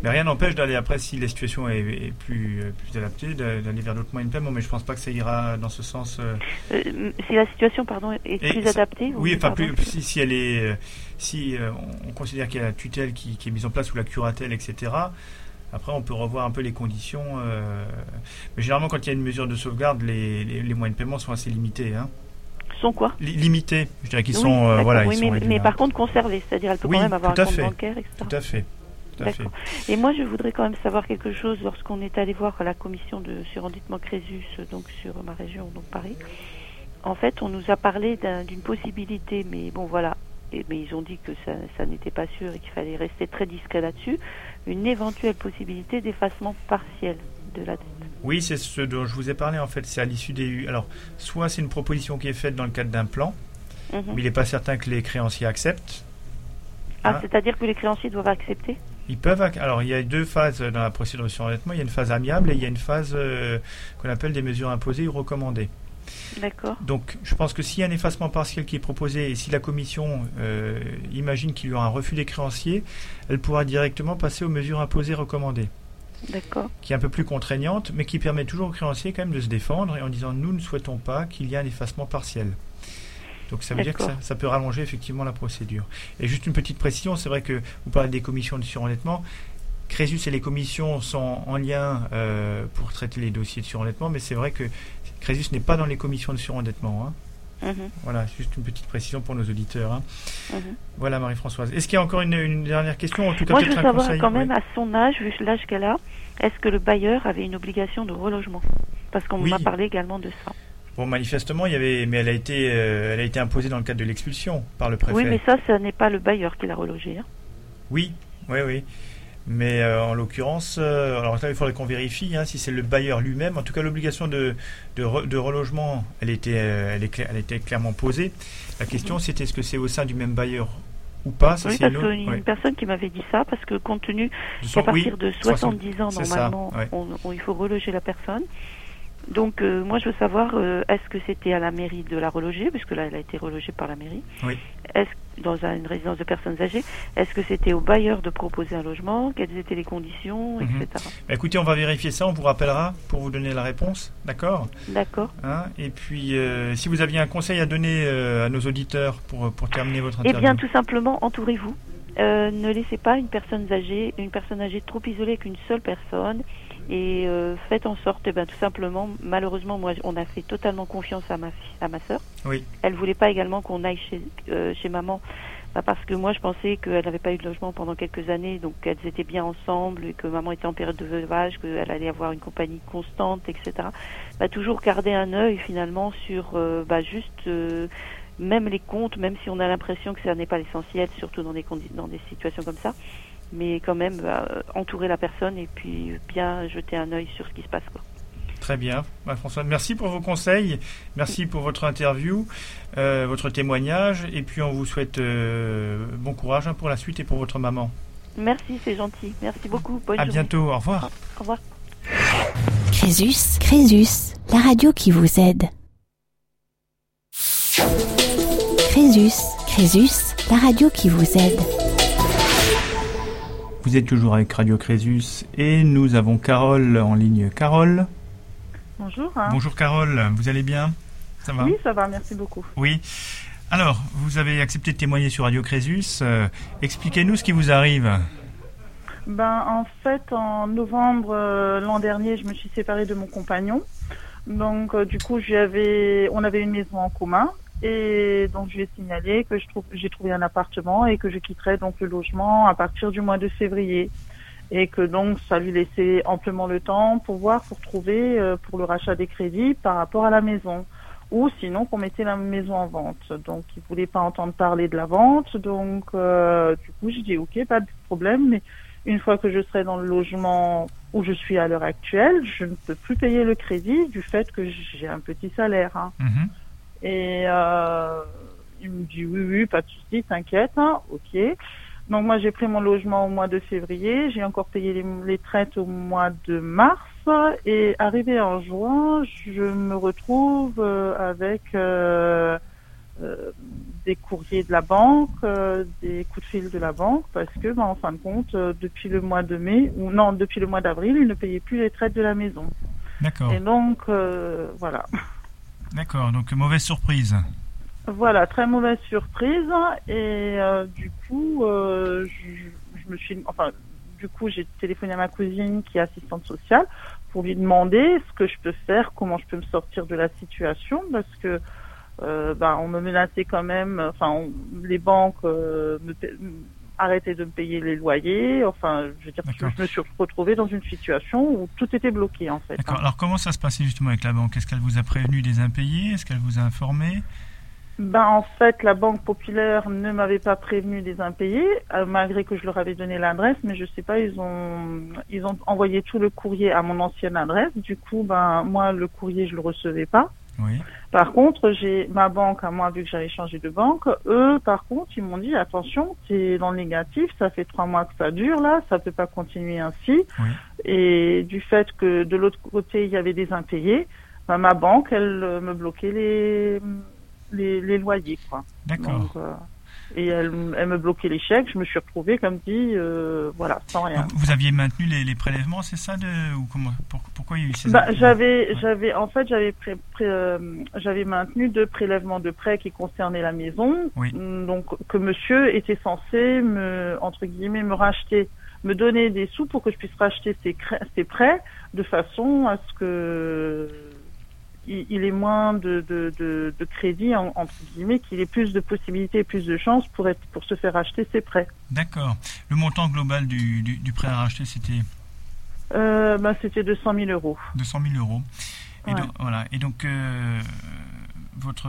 B: Mais rien n'empêche d'aller après, si la situation est, est plus, euh, plus adaptée, d'aller vers d'autres moyens de paiement. Mais je pense pas que ça ira dans ce sens. euh,
D: Euh, si la situation pardon, est plus
B: ça-
D: adaptée
B: Oui,
D: ou-
B: enfin, plus, si, si elle est, si euh, on considère qu'il y a la tutelle qui, qui est mise en place ou la curatelle, etc. Après, on peut revoir un peu les conditions. euh, mais généralement, quand il y a une mesure de sauvegarde, les, les, les moyens de paiement sont assez limités. Hein.
D: sont quoi?
B: Li- limités, je dirais qu'ils
D: Oui,
B: sont, euh, voilà,
D: oui,
B: ils
D: mais,
B: sont
D: mais
B: hein.
D: par contre conservée, c'est-à-dire elle peut
B: Oui,
D: quand même avoir un compte
B: fait.
D: bancaire, etc.
B: Tout à fait. Tout à fait.
D: D'accord. Et moi, je voudrais quand même savoir quelque chose. Lorsqu'on est allé voir la commission de surendettement Crésus, donc sur ma région, donc Paris, en fait, on nous a parlé d'un- d'une possibilité, mais bon, voilà, et, mais ils ont dit que ça, ça n'était pas sûr et qu'il fallait rester très discret là-dessus, une éventuelle possibilité d'effacement partiel de la dette.
B: Oui, c'est ce dont je vous ai parlé en fait. C'est à l'issue des. Alors, soit c'est une proposition qui est faite dans le cadre d'un plan,
D: Mhm.
B: mais il n'est pas certain que les créanciers acceptent.
D: Ah,
B: Ah.
D: c'est-à-dire que les créanciers doivent accepter?
B: Ils peuvent. Alors, il y a deux phases dans la procédure de surendettement. Il y a une phase amiable et il y a une phase euh, qu'on appelle des mesures imposées ou recommandées.
D: D'accord.
B: Donc, je pense que s'il y a un effacement partiel qui est proposé et si la commission euh, imagine qu'il y aura un refus des créanciers, elle pourra directement passer aux mesures imposées recommandées,
D: D'accord.
B: qui est un peu plus contraignante, mais qui permet toujours aux créanciers quand même de se défendre et en disant nous ne souhaitons pas qu'il y ait un effacement partiel. Donc ça veut dire que ça, ça peut rallonger effectivement la procédure. Et juste une petite précision, c'est vrai que vous parlez des commissions de surendettement. Crésus et les commissions sont en lien euh, pour traiter les dossiers de surendettement, mais c'est vrai que Crésus n'est pas dans les commissions de surendettement. hein.
D: Mhm,
B: Voilà, juste une petite précision pour nos auditeurs. hein.
D: mhm.
B: Voilà, Marie-Françoise. Est-ce qu'il y a encore une, une dernière question En tout cas,
D: Moi, je veux savoir
B: conseil.
D: quand même, à son âge, vu l'âge qu'elle a, est-ce que le bailleur avait une obligation de relogement? Parce qu'on
B: Oui.
D: m'a parlé également de ça.
B: Bon, manifestement, il y avait, mais elle a été, euh, elle a été imposée dans le cadre de l'expulsion par le préfet.
D: Oui, mais ça, ça n'est pas le bailleur qui l'a relogé. hein.
B: Oui, oui, oui. Mais euh, en l'occurrence, euh, alors là, il faudrait qu'on vérifie hein, si c'est le bailleur lui-même. En tout cas, l'obligation de, de, re- de relogement, elle était, elle, est cla- elle était clairement posée. La question, c'était est-ce que c'est au sein du même bailleur ou pas Ça,
D: Mhm. Oui,
B: c'est
D: parce
B: une ouais.
D: personne qui m'avait dit ça, parce que compte tenu qu'à
B: oui,
D: partir de
B: 60,
D: 70 ans,
B: c'est ça,
D: normalement,
B: ouais.
D: on- on- il faut reloger la personne. Donc, euh, moi, je veux savoir, euh, est-ce que c'était à la mairie de la reloger, puisque là, elle a été relogée par la mairie
B: Oui.
D: Est-ce dans un- une résidence de personnes âgées Est-ce que c'était au bailleur de proposer un logement Quelles étaient les conditions,
B: Mhm.
D: etc.
B: Bah, écoutez, on va vérifier ça, on vous rappellera pour vous donner la réponse, d'accord
D: D'accord.
B: Hein Et puis, euh, si vous aviez un conseil à donner à nos auditeurs pour, pour terminer votre
D: Eh
B: interview.
D: bien, tout simplement, entourez-vous. Ne laissez pas une personne âgée, une personne âgée trop isolée qu'une seule personne. Et euh, faites en sorte, eh ben, tout simplement, malheureusement, moi, on a fait totalement confiance à ma fille, à ma sœur.
B: Oui.
D: Elle voulait pas également qu'on aille chez, euh, chez maman, bah, parce que moi, je pensais qu'elle n'avait pas eu de logement pendant quelques années, donc elles étaient bien ensemble, et que maman était en période de veuvage, qu'elle allait avoir une compagnie constante, etc. Bah, toujours garder un œil finalement sur, euh, bah, juste. euh, même les comptes, même si on a l'impression que ça n'est pas l'essentiel, surtout dans des, dans des situations comme ça, mais quand même bah, entourer la personne et puis bien jeter un œil sur ce qui se passe. Quoi.
B: Très bien. Bah, François, merci pour vos conseils, merci pour votre interview, euh, votre témoignage, et puis on vous souhaite euh, bon courage hein, pour la suite et pour votre maman.
D: Merci, c'est gentil. Merci beaucoup. Bonne
B: À
D: journée.
B: bientôt, au revoir.
D: Au revoir.
A: Crésus, Crésus, la radio qui vous aide. Crésus, Crésus, la radio qui vous aide.
B: Vous êtes toujours avec Radio Crésus et nous avons Carole en ligne. Carole,
H: Bonjour.
B: bonjour Carole, vous allez bien? Ça va?
H: Oui, ça va, merci beaucoup.
B: Oui. Alors, vous avez accepté de témoigner sur Radio Crésus. Euh, Expliquez-nous ce qui vous arrive.
H: Ben, en fait, en novembre euh, l'an dernier, je me suis séparée de mon compagnon. Donc, euh, du coup, j'avais, on avait une maison en commun. Et donc, je lui ai signalé que je trouve, j'ai trouvé un appartement et que je quitterais donc le logement à partir du mois de février. Et que donc, ça lui laissait amplement le temps pour voir, pour trouver, euh, pour le rachat des crédits par rapport à la maison. Ou sinon, qu'on mettait la maison en vente. Donc, il voulait pas entendre parler de la vente. Donc, euh, du coup, j'ai dit, OK, pas de problème, mais une fois que je serai dans le logement où je suis à l'heure actuelle, je ne peux plus payer le crédit du fait que j'ai un petit salaire. hein.
B: Mhm.
H: Et euh, il me dit oui, oui, pas de souci, t'inquiète, hein, ok. Donc moi j'ai pris mon logement au mois de février, j'ai encore payé les, les traites au mois de mars et arrivé en juin, je me retrouve euh, avec euh, euh, des courriers de la banque, euh, des coups de fil de la banque parce que ben, en fin de compte euh, depuis le mois de mai ou non depuis le mois d'avril, ils ne payaient plus les traites de la maison.
B: D'accord.
H: Et donc euh, voilà.
B: D'accord, donc mauvaise surprise.
H: Voilà, très mauvaise surprise. Et euh, du coup, euh, je, me suis, enfin, du coup, j'ai téléphoné à ma cousine qui est assistante sociale pour lui demander ce que je peux faire, comment je peux me sortir de la situation, parce que euh, bah, on me menaçait quand même. Enfin, on- les banques euh, me arrêtaient de me payer les loyers. Enfin, je veux dire, je, me suis retrouvée dans une situation où tout était bloqué en fait.
B: D'accord.
H: hein.
B: Alors comment ça se passait justement avec la banque? Est-ce qu'elle vous a prévenu des impayés? Est-ce qu'elle vous a informé?
H: Ben, en fait, la Banque Populaire ne m'avait pas prévenu des impayés, euh, malgré que je leur avais donné l'adresse, mais je sais pas, ils ont, ils ont envoyé tout le courrier à mon ancienne adresse. Du coup, ben, moi, le courrier, je le recevais pas.
B: Oui.
H: Par contre, j'ai ma banque à moi, vu que j'avais changé de banque. Eux, par contre, ils m'ont dit attention, c'est dans le négatif, ça fait trois mois que ça dure là, ça peut pas continuer ainsi.
B: Oui.
H: Et du fait que de l'autre côté il y avait des impayés, ben, ma banque, elle euh, me bloquait les les, les loyers quoi.
B: D'accord.
H: Et elle, elle me bloquait les chèques. Je me suis retrouvée comme dit, euh, voilà, sans rien.
B: Donc, vous aviez maintenu les, les prélèvements, c'est ça de, ou comment, pour- Pourquoi il y a eu ces
H: Bah, j'avais, j'avais, en fait, j'avais, pré- pré- euh, j'avais maintenu deux prélèvements de prêts qui concernaient la maison.
B: Oui.
H: Mm, Donc, que monsieur était censé me, entre guillemets, me racheter, me donner des sous pour que je puisse racheter ces, ces prêts de façon à ce que il, il ait moins de, de, de, de crédit, en- entre guillemets, qu'il ait plus de possibilités et plus de chances pour être, pour se faire acheter ses prêts.
B: D'accord. Le montant global du, du, du prêt à racheter, c'était
H: Euh, bah, c'était 200 000 euros.
B: 200 000 euros. Et
H: Ouais.
B: donc, voilà. Et donc, euh, votre,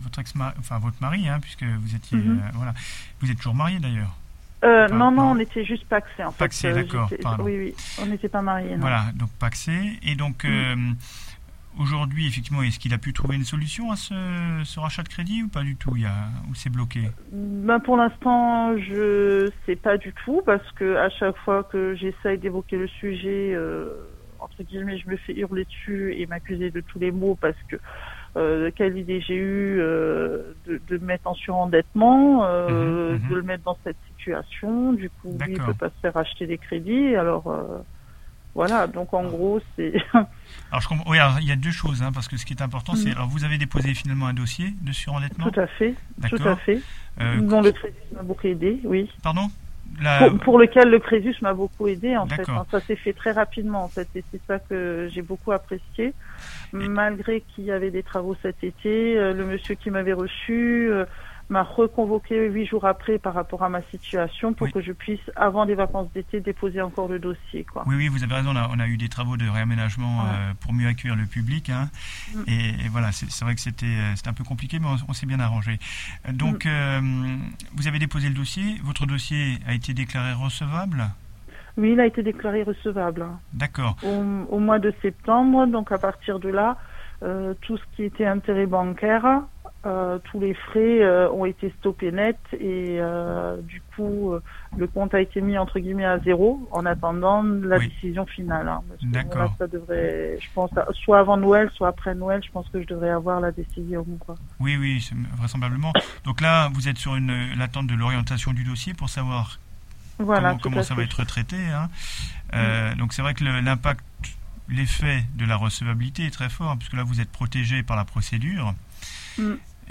B: votre ex enfin votre mari, hein, puisque vous étiez,
H: Mhm.
B: euh, voilà, vous êtes toujours marié d'ailleurs.
H: Euh, non, non,
B: non.
H: on était juste paxés en fait.
B: Paxés,
H: Euh,
B: d'accord.
H: Oui, oui, on n'était pas mariés. non.
B: Voilà, donc paxé. Et donc,
H: Mhm.
B: Euh, aujourd'hui, effectivement, est-ce qu'il a pu trouver une solution à ce, ce rachat de crédit ou pas du tout il y a, Ou c'est bloqué
H: Ben, pour l'instant, je sais pas du tout parce que à chaque fois que j'essaye d'évoquer le sujet, euh, entre guillemets, je me fais hurler dessus et m'accuser de tous les mots parce que euh, quelle idée j'ai eu euh, de, de me mettre en surendettement, euh,
B: Mhm, mhm.
H: de le mettre dans cette situation. Du coup, lui, il peut pas se faire acheter des crédits. Alors euh, voilà, donc en gros, c'est
B: Alors, je comprends. Oui, alors, il y a deux choses, hein, parce que ce qui est important, c'est.
H: Mhm.
B: Alors, vous avez déposé finalement un dossier de surendettement?
H: Tout à fait, tout à fait.
B: Euh,
H: dont le Crésus m'a beaucoup aidé, oui.
B: Pardon? La-
H: Pour, pour lequel le Crésus m'a beaucoup aidé en fait.
B: D'accord.
H: hein. Ça s'est fait très rapidement en fait et c'est ça que j'ai beaucoup apprécié. Malgré qu'il y avait des travaux cet été, euh, le monsieur qui m'avait reçu euh, m'a reconvoqué huit jours après par rapport à ma situation pour
B: Oui.
H: que je puisse, avant les vacances d'été, déposer encore le dossier. Quoi.
B: Oui, oui, vous avez raison. On a, on a eu des travaux de réaménagement
H: Ouais.
B: euh, pour mieux accueillir le public. hein.
H: Mm.
B: Et, et voilà, c'est vrai que c'était euh, c'était un peu compliqué, mais on, on s'est bien arrangé. Euh, Donc,
H: Mm.
B: euh, vous avez déposé le dossier. Votre dossier a été déclaré recevable?
H: Oui, il a été déclaré recevable. hein.
B: D'accord.
H: au, au mois de septembre. Donc à partir de là, euh, tout ce qui était intérêt bancaire, euh, tous les frais euh, ont été stoppés net et euh, du coup le compte a été mis entre guillemets à zéro en attendant la
B: Oui.
H: décision finale. hein.
B: D'accord.
H: ça devrait, je pense, soit avant Noël, soit après Noël, je pense que je devrais avoir la décision. Quoi.
B: Oui, oui, vraisemblablement. Donc là, vous êtes sur une l'attente de l'orientation du dossier pour savoir
H: Voilà,
B: comment, ça va être traité. hein. Donc c'est vrai que le- l'impact, l'effet de la recevabilité est très fort, puisque là vous êtes protégé par la procédure.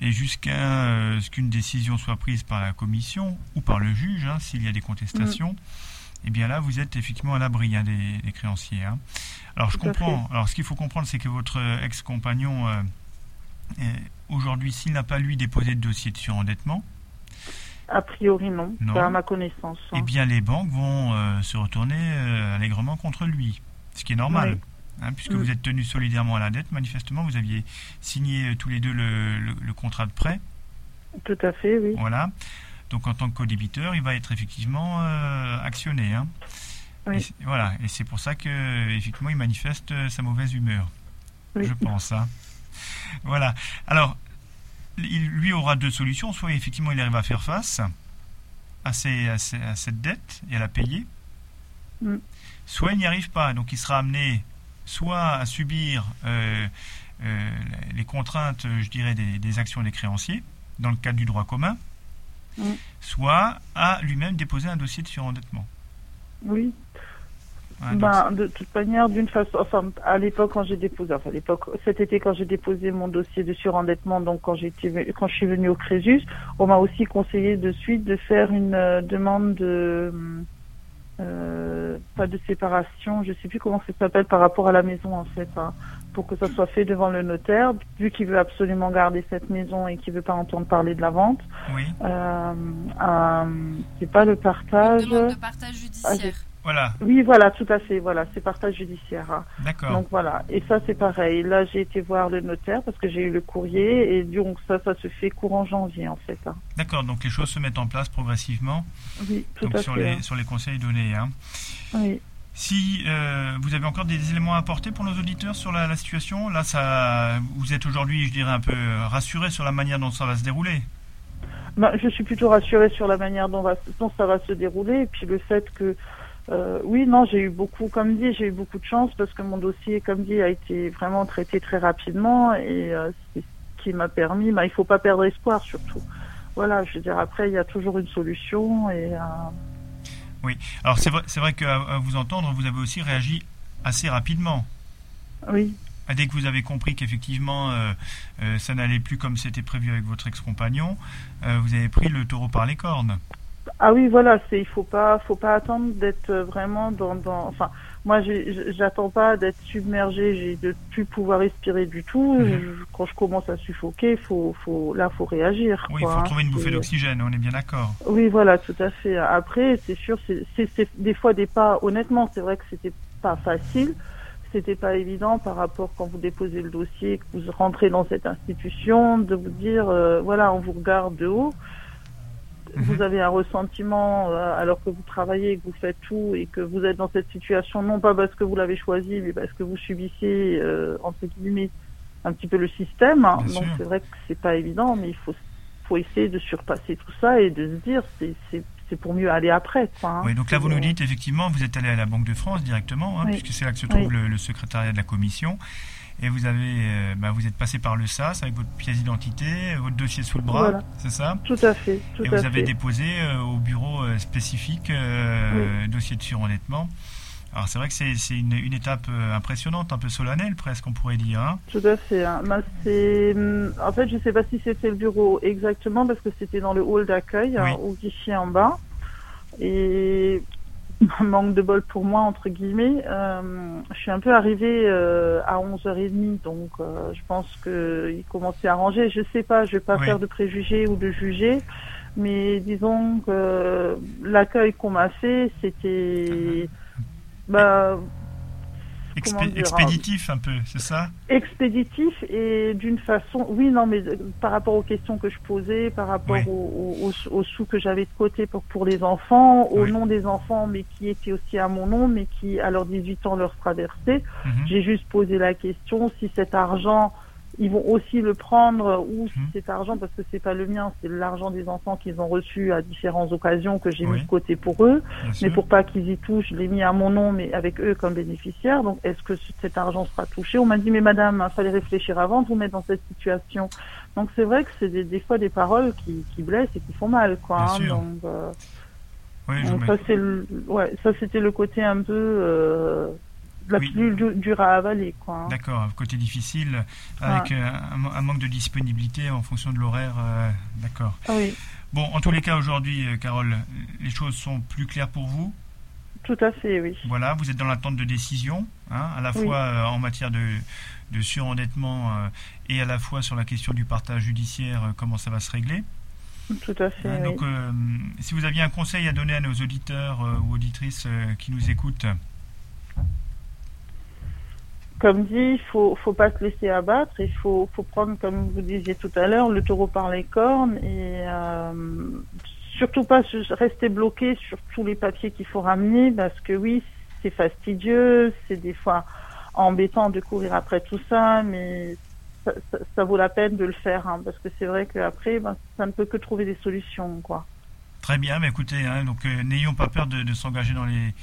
B: Et jusqu'à euh, ce qu'une décision soit prise par la commission ou par le juge, hein, s'il y a des contestations,
H: Mm.
B: et bien là vous êtes effectivement à l'abri hein, des, des créanciers. hein. Alors je
H: Tout
B: comprends. Alors ce qu'il faut comprendre, c'est que votre euh, ex-compagnon, euh, aujourd'hui, s'il n'a pas lui déposé de dossier de surendettement,
H: A priori non,
B: Non.
H: pas à ma connaissance.
B: eh bien les banques vont euh, se retourner allègrement contre lui, ce qui est normal.
H: Oui.
B: Hein, puisque
H: Mm.
B: vous êtes tenus solidairement à la dette, manifestement, vous aviez signé euh, tous les deux le, le- le contrat de prêt.
H: Tout à fait, oui.
B: Voilà. Donc en tant que co-débiteur, il va être effectivement euh, actionné. hein.
H: Oui.
B: Et voilà. Et c'est pour ça que effectivement, il manifeste euh, sa mauvaise humeur.
H: Oui.
B: Je pense. hein. Voilà. Alors, il, lui aura deux solutions. Soit effectivement, il arrive à faire face à cette dette et à la payer.
H: Mm.
B: Soit il n'y arrive pas. Donc il sera amené soit à subir euh, euh, les contraintes, je dirais, des, des actions des créanciers dans le cadre du droit commun,
H: Mm.
B: soit à lui-même déposer un dossier de surendettement.
H: Oui, Ben, de toute manière, d'une façon, enfin, à l'époque quand j'ai déposé, enfin, à l'époque, cet été quand j'ai déposé mon dossier de surendettement, donc quand j'étais, quand je suis venue au Crésus, on m'a aussi conseillé de suite de faire une euh, demande de, euh, pas de séparation, je sais plus comment ça s'appelle par rapport à la maison en fait, hein, pour que ça soit fait devant le notaire, vu qu'il veut absolument garder cette maison et qu'il veut pas entendre parler de la vente.
B: oui,
H: Euh, euh, c'est pas le partage.
G: Demande de partage
H: Ah,
G: judiciaire.
B: Voilà.
H: Oui, voilà, tout à fait. Voilà, c'est partage judiciaire. hein.
B: D'accord.
H: Donc voilà, et ça c'est pareil. Là, j'ai été voir le notaire parce que j'ai eu le courrier et donc ça, ça se fait courant janvier en fait. hein.
B: D'accord. Donc les choses se mettent en place progressivement.
H: Oui, tout
B: Donc
H: à
B: sur
H: fait.
B: les
H: hein.
B: sur les conseils donnés. Hein.
H: Oui.
B: Si euh, vous avez encore des éléments à apporter pour nos auditeurs sur la, la situation, là, ça, vous êtes aujourd'hui, je dirais, un peu rassuré sur la manière dont ça va se dérouler.
H: Bah, je suis plutôt rassurée sur la manière dont, va, dont ça va se dérouler et puis le fait que euh, oui non j'ai eu beaucoup comme dit j'ai eu beaucoup de chance parce que mon dossier comme dit a été vraiment traité très rapidement et euh, c'est ce qui m'a permis bah, il faut pas perdre espoir surtout voilà je veux dire après il y a toujours une solution et euh,
B: Alors c'est vrai, c'est vrai qu'à à vous entendre, vous avez aussi réagi assez rapidement.
H: oui
B: Ah, Dès que vous avez compris qu'effectivement ça n'allait plus comme c'était prévu avec votre ex-compagnon, vous avez pris le taureau par les cornes.
H: Ah oui, voilà, c'est il faut pas faut pas attendre d'être vraiment dans dans enfin moi j'attends pas d'être submergé, j'ai de plus pouvoir respirer du tout.
B: Mhm.
H: Je- quand je commence à suffoquer, faut faut là faut réagir
B: Oui, il faut
H: hein.
B: trouver une bouffée d'oxygène, on est bien d'accord.
H: Oui, voilà, tout à fait. Après, c'est sûr, c'est c'est- c'est des fois des pas. Honnêtement, c'est vrai que c'était pas facile. C'était pas évident par rapport quand vous déposez le dossier, que vous rentrez dans cette institution, de vous dire, euh, voilà, on vous regarde de haut.
B: Mhm.
H: Vous avez un ressentiment euh, alors que vous travaillez, que vous faites tout et que vous êtes dans cette situation, non pas parce que vous l'avez choisi, mais parce que vous subissez, euh, entre guillemets, un petit peu le système. hein.
B: Bien
H: Donc c'est vrai que c'est pas évident, mais il faut faut essayer de surpasser tout ça et de se dire c'est c'est pour mieux aller après hein.
B: Oui, donc là vous nous
H: euh,
B: dites effectivement, vous êtes allé à la Banque de France directement, hein,
H: Oui.
B: puisque c'est là que se trouve
H: Oui.
B: le, le secrétariat de la commission. Et vous avez, euh, bah, vous êtes passé par le SAS avec votre pièce d'identité, votre dossier sous le bras,
H: Voilà.
B: c'est ça
H: Tout à fait, tout
B: Et
H: à
B: vous avez
H: fait.
B: déposé euh, au bureau euh, spécifique dossier de surendettement. Alors c'est vrai que c'est une, une étape impressionnante, un peu solennelle presque, on pourrait dire. hein.
H: Tout à fait. hein. Ben, c'est, hum, en fait, je sais pas si c'était le bureau exactement parce que c'était dans le hall d'accueil,
B: Oui.
H: hein, au guichet en bas. Et manque de bol pour moi entre guillemets. euh, je suis un peu arrivée euh, à 11h30, donc euh, je pense que il commençait à ranger. Je sais pas, je vais pas
B: Oui.
H: faire de préjugés ou de juger, mais disons que l'accueil qu'on m'a fait, c'était bah
B: Expé-
H: Comment dire, hein.
B: expéditif un peu, c'est ça?
H: Expéditif et d'une façon oui non mais euh, par rapport aux questions que je posais par rapport
B: Oui.
H: aux, aux- aux sous que j'avais de côté pour pour les enfants au
B: Oui.
H: nom des enfants mais qui étaient aussi à mon nom mais qui à leurs 18 ans leur versé
B: Mhm.
H: j'ai juste posé la question si cet argent ils vont aussi le prendre ou si
B: Mhm.
H: cet argent parce que c'est pas le mien c'est l'argent des enfants qu'ils ont reçu à différentes occasions que j'ai
B: Oui.
H: mis de côté pour eux
B: Bien
H: mais
B: sûr.
H: pour pas qu'ils y touchent, je l'ai mis à mon nom, mais avec eux comme bénéficiaires. Donc, est-ce que ce- cet argent sera touché? On m'a dit, mais madame, il fallait réfléchir avant de vous mettre dans cette situation. Donc, c'est vrai que c'est des, des fois des paroles qui, qui blessent et qui font mal, quoi. Hein. Donc, euh,
B: Oui,
H: donc ça, c'est le, ouais, ça, c'était le côté un peu euh, la
B: Oui.
H: du- dure à avaler, quoi. hein.
B: D'accord, côté difficile, avec euh, un, un manque de disponibilité en fonction de l'horaire. euh, D'accord.
H: Ah oui,
B: Bon, en tous les cas, aujourd'hui, euh, Carole, les choses sont plus claires pour vous?
H: tout à fait, oui.
B: Voilà, vous êtes dans l'attente de décision, hein, à la
H: Oui.
B: fois euh, en matière de, de surendettement euh, et à la fois sur la question du partage judiciaire, comment ça va se régler.
H: Tout à fait,
B: Hein,
H: oui.
B: donc, si vous aviez un conseil à donner à nos auditeurs ou auditrices qui nous écoutent,
H: Comme dit, il faut, faut pas se laisser abattre. Il faut, faut prendre, comme vous disiez tout à l'heure, le taureau par les cornes et euh, surtout pas rester bloqué sur tous les papiers qu'il faut ramener parce que oui, c'est fastidieux, c'est des fois embêtant de courir après tout ça, mais ça, ça- ça vaut la peine de le faire hein, parce que c'est vrai qu'après, ben, ça ne peut que trouver des solutions, quoi.
B: Très bien, mais écoutez, hein, donc euh, n'ayons pas peur de, de s'engager dans, les,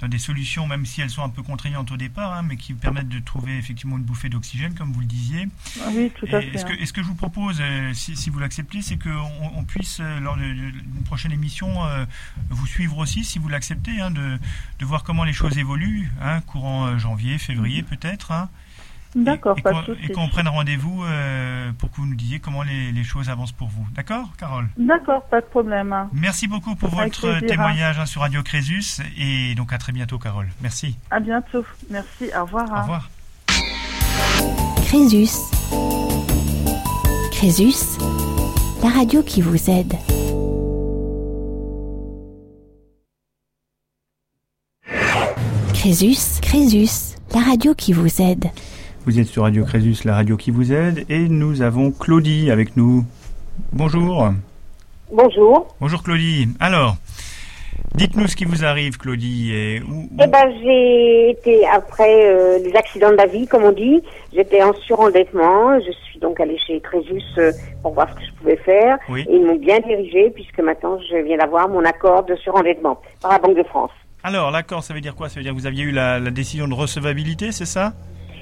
B: dans des solutions, même si elles sont un peu contraignantes au départ, hein, mais qui permettent de trouver effectivement une bouffée d'oxygène, comme vous le disiez.
H: Ah Oui, tout à fait.
B: Est-ce que,
H: hein.
B: est-ce que je vous propose, euh, si, si vous l'acceptez, c'est qu'on on puisse, euh, lors d'une prochaine émission, euh, vous suivre aussi, si vous l'acceptez, de, de voir comment les choses évoluent, courant janvier, février peut-être.
H: D'accord, pas
B: qu'on-
H: de souci.
B: Et qu'on prenne rendez-vous euh, pour que vous nous disiez comment les, les choses avancent pour vous. D'accord, Carole?
H: D'accord, pas de problème.
B: Merci beaucoup pour
H: Avec
B: votre
H: plaisir,
B: témoignage hein, sur Radio Crésus et donc à très bientôt Carole. Merci.
H: À bientôt. Merci. Au revoir.
B: Au
H: hein.
B: revoir.
A: Crésus. Crésus, la radio qui vous aide. Crésus, Crésus, la radio qui vous aide.
B: Vous êtes sur Radio Crésus, la radio qui vous aide, et nous avons Claudie avec nous. Bonjour.
I: Bonjour.
B: Bonjour Claudie. Alors, dites-nous ce qui vous arrive, Claudie. Et où-
I: Eh ben, j'ai été après euh, les accidents de la vie, comme on dit. J'étais en surendettement. Je suis donc allée chez Crésus euh, pour voir ce que je pouvais faire.
B: Oui.
I: Et ils m'ont bien dirigé puisque maintenant je viens d'avoir mon accord de surendettement par la Banque de France.
B: Alors, l'accord, ça veut dire quoi? Ça veut dire que vous aviez eu la, la décision de recevabilité, c'est ça?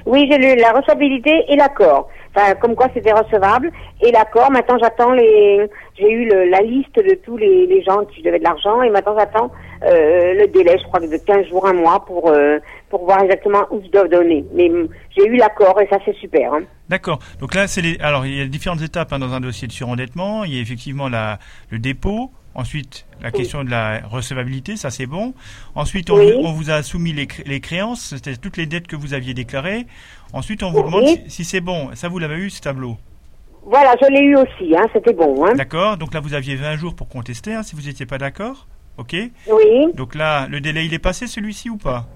I: Oui, j'ai lu la recevabilité et l'accord. Enfin, comme quoi c'était recevable. Et l'accord, maintenant j'attends les... J'ai eu le- la liste de tous les, gens qui devaient de l'argent et maintenant j'attends euh, le délai, je crois, de 15 jours, un mois pour, euh, pour voir exactement où je dois donner. Mais hum, j'ai eu l'accord et ça c'est super. Hein.
B: D'accord. Donc là, c'est les. Alors, il y a différentes étapes hein, dans un dossier de surendettement. Il y a effectivement la, le dépôt. Ensuite, la question de la recevabilité, ça c'est bon. Ensuite, on,
I: Oui.
B: on vous a soumis les, cré- les créances, c'était toutes les dettes que vous aviez déclarées. Ensuite, on vous
I: Oui.
B: demande si, si c'est bon. Ça, vous l'avez eu, ce tableau?
I: Voilà, je l'ai eu aussi, hein, c'était bon. Hein.
B: D'accord. Donc là, vous aviez 20 jours pour contester, hein, si vous n'étiez pas d'accord. OK.
I: Oui,
B: Donc là, le délai, il est passé, celui-ci ou pas?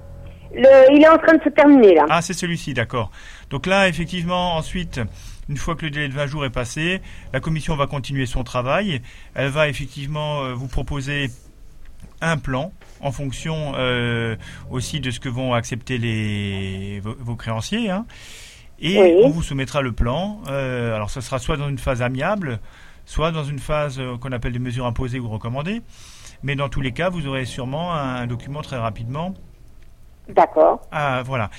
I: Le, il est en train de se terminer là.
B: Ah, c'est celui-ci, d'accord. Donc là, effectivement, ensuite, une fois que le délai de 20 jours est passé, la commission va continuer son travail. Elle va effectivement euh, vous proposer un plan en fonction euh, aussi de ce que vont accepter les, vos, vos créanciers. hein. Et
I: Oui.
B: on vous soumettra le plan. Euh, alors, ce sera soit dans une phase amiable, soit dans une phase euh, qu'on appelle des mesures imposées ou recommandées. Mais dans tous les cas, vous aurez sûrement un document très rapidement
I: D'accord.
B: ah voilà.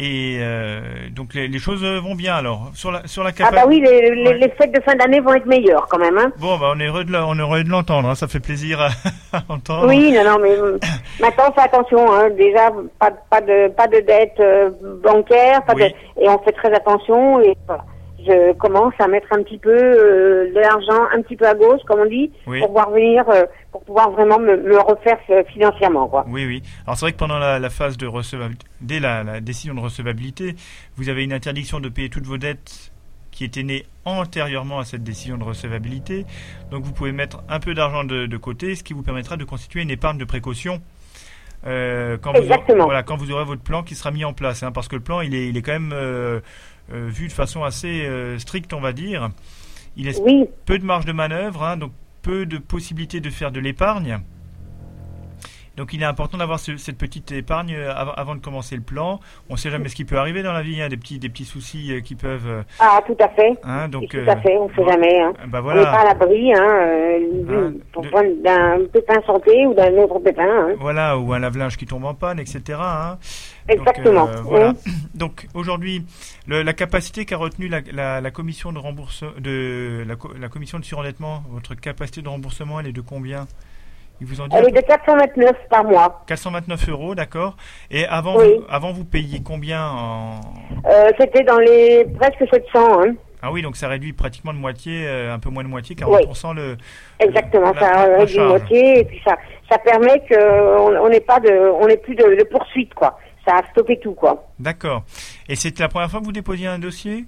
B: Et euh, donc les, les choses vont bien alors sur la sur la
I: Ah bah oui, les, les,
B: Ouais.
I: les fêtes de fin d'année vont être meilleures quand même. Hein.
B: Bon bah on est heureux de la- on est heureux de l'entendre. hein, ça fait plaisir à, à entendre.
I: Oui, non, non, mais euh, maintenant, fais attention. Hein, déjà, pas, pas de pas de dette euh, bancaire, pas
B: Oui.
I: de, et on fait très attention. Et voilà. Je commence à mettre un petit peu euh, de l'argent un petit peu à gauche, comme on dit,
B: Oui.
I: pour pouvoir venir, euh, pour pouvoir vraiment me, me refaire euh, financièrement, quoi.
B: Oui, oui. Alors c'est vrai que pendant la, la phase de recevabilité, dès la, la décision de recevabilité, vous avez une interdiction de payer toutes vos dettes qui étaient nées antérieurement à cette décision de recevabilité. Donc vous pouvez mettre un peu d'argent de, de côté, ce qui vous permettra de constituer une épargne de précaution. euh, quand, vous aurez,
I: Exactement.
B: voilà, quand vous aurez votre plan qui sera mis en place, hein, parce que le plan il est, il est quand même vu de façon assez euh, stricte, on va dire. Il laisse
I: Oui,
B: peu de marge de manœuvre, hein, donc peu de possibilités de faire de l'épargne. Donc il est important d'avoir ce- cette petite épargne euh, avant, avant de commencer le plan. On ne sait jamais ce qui peut arriver dans la vie, hein, des petits des petits soucis euh, qui peuvent. euh,
I: ah, tout à fait.
B: hein, donc
I: tout
B: euh,
I: à fait, on ne sait jamais. Hein.
B: Bah
I: On n'est pas à l'abri hein, euh, du- pour
B: de-
I: d'un pépin santé ou d'un autre pépin.
B: Voilà ou un lave-linge qui tombe en panne, etc.
I: Exactement.
B: Donc, euh, voilà.
I: oui.
B: Donc aujourd'hui, le- la capacité qu'a retenue la, la- la commission de remboursement de la, co- la commission de surendettement, votre capacité de remboursement, elle est de combien? Ils vous ont dit
I: Elle est de 429 par mois.
B: 429 euros, d'accord. Et avant,
I: Oui.
B: vous, avant, vous payiez combien en...
I: Euh, C'était dans les presque 700. Hein.
B: Ah oui, donc ça réduit pratiquement de moitié, euh, un peu moins de moitié, 40% le...
I: Exactement, ça réduit
B: charge.
I: moitié et puis ça, ça permet qu'on on n'ait pas de, on n'ait plus de, de poursuite quoi. Ça a stoppé tout quoi.
B: D'accord. Et c'était la première fois que vous déposiez un dossier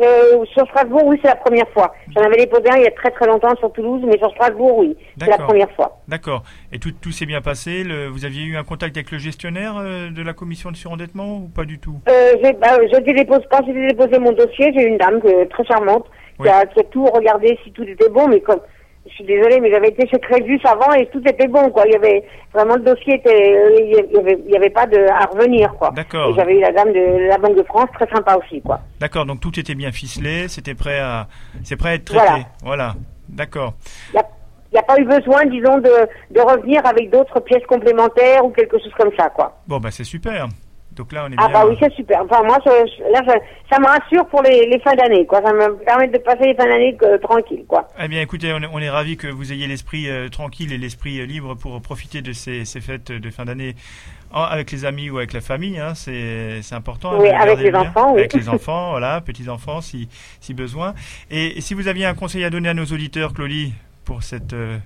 I: Euh, sur Strasbourg, oui, c'est la première fois. J'en avais déposé un il y a très très longtemps sur Toulouse, mais sur Strasbourg, oui, c'est la première fois.
B: D'accord. Et tout, tout s'est bien passé? Le, Vous aviez eu un contact avec le gestionnaire euh, de la commission de surendettement ou pas du tout?
I: Euh, bah, je dépose, quand j'ai déposé mon dossier, j'ai eu une dame euh, très charmante
B: Oui.
I: qui, a, qui a tout regardé si tout était bon, mais comme suis désolée, mais j'avais été chez Crésus avant et tout était bon, quoi. Il y avait vraiment le dossier était, euh, il y avait, il y avait pas de à revenir, quoi.
B: D'accord.
I: Et j'avais eu la dame de la Banque de France, très sympa aussi, quoi.
B: D'accord, donc tout était bien ficelé, c'était prêt à... C'est prêt à être traité.
I: Voilà.
B: Voilà. D'accord.
I: Il n'y a pas eu besoin, disons, de, de revenir avec d'autres pièces complémentaires ou quelque chose comme ça, quoi.
B: Bon, bah c'est super. Donc là, on est
I: Ah
B: bien...
I: bah oui, c'est super. Enfin, moi, je- je- là, je- ça me rassure pour les, les fins d'année, quoi. Ça me permet de passer les fins d'année que- tranquille, quoi.
B: Eh bien, écoutez, on est, on est ravis que vous ayez l'esprit euh, tranquille et l'esprit euh, libre pour profiter de ces, ces fêtes de fin d'année avec les amis ou avec la famille. Hein, c'est important.
I: Oui,
B: de
I: avec les enfants, oui.
B: Avec les enfants, voilà, petits enfants si, si besoin. Et, et si vous aviez un conseil à donner à nos auditeurs, Claudie, pour cette euh,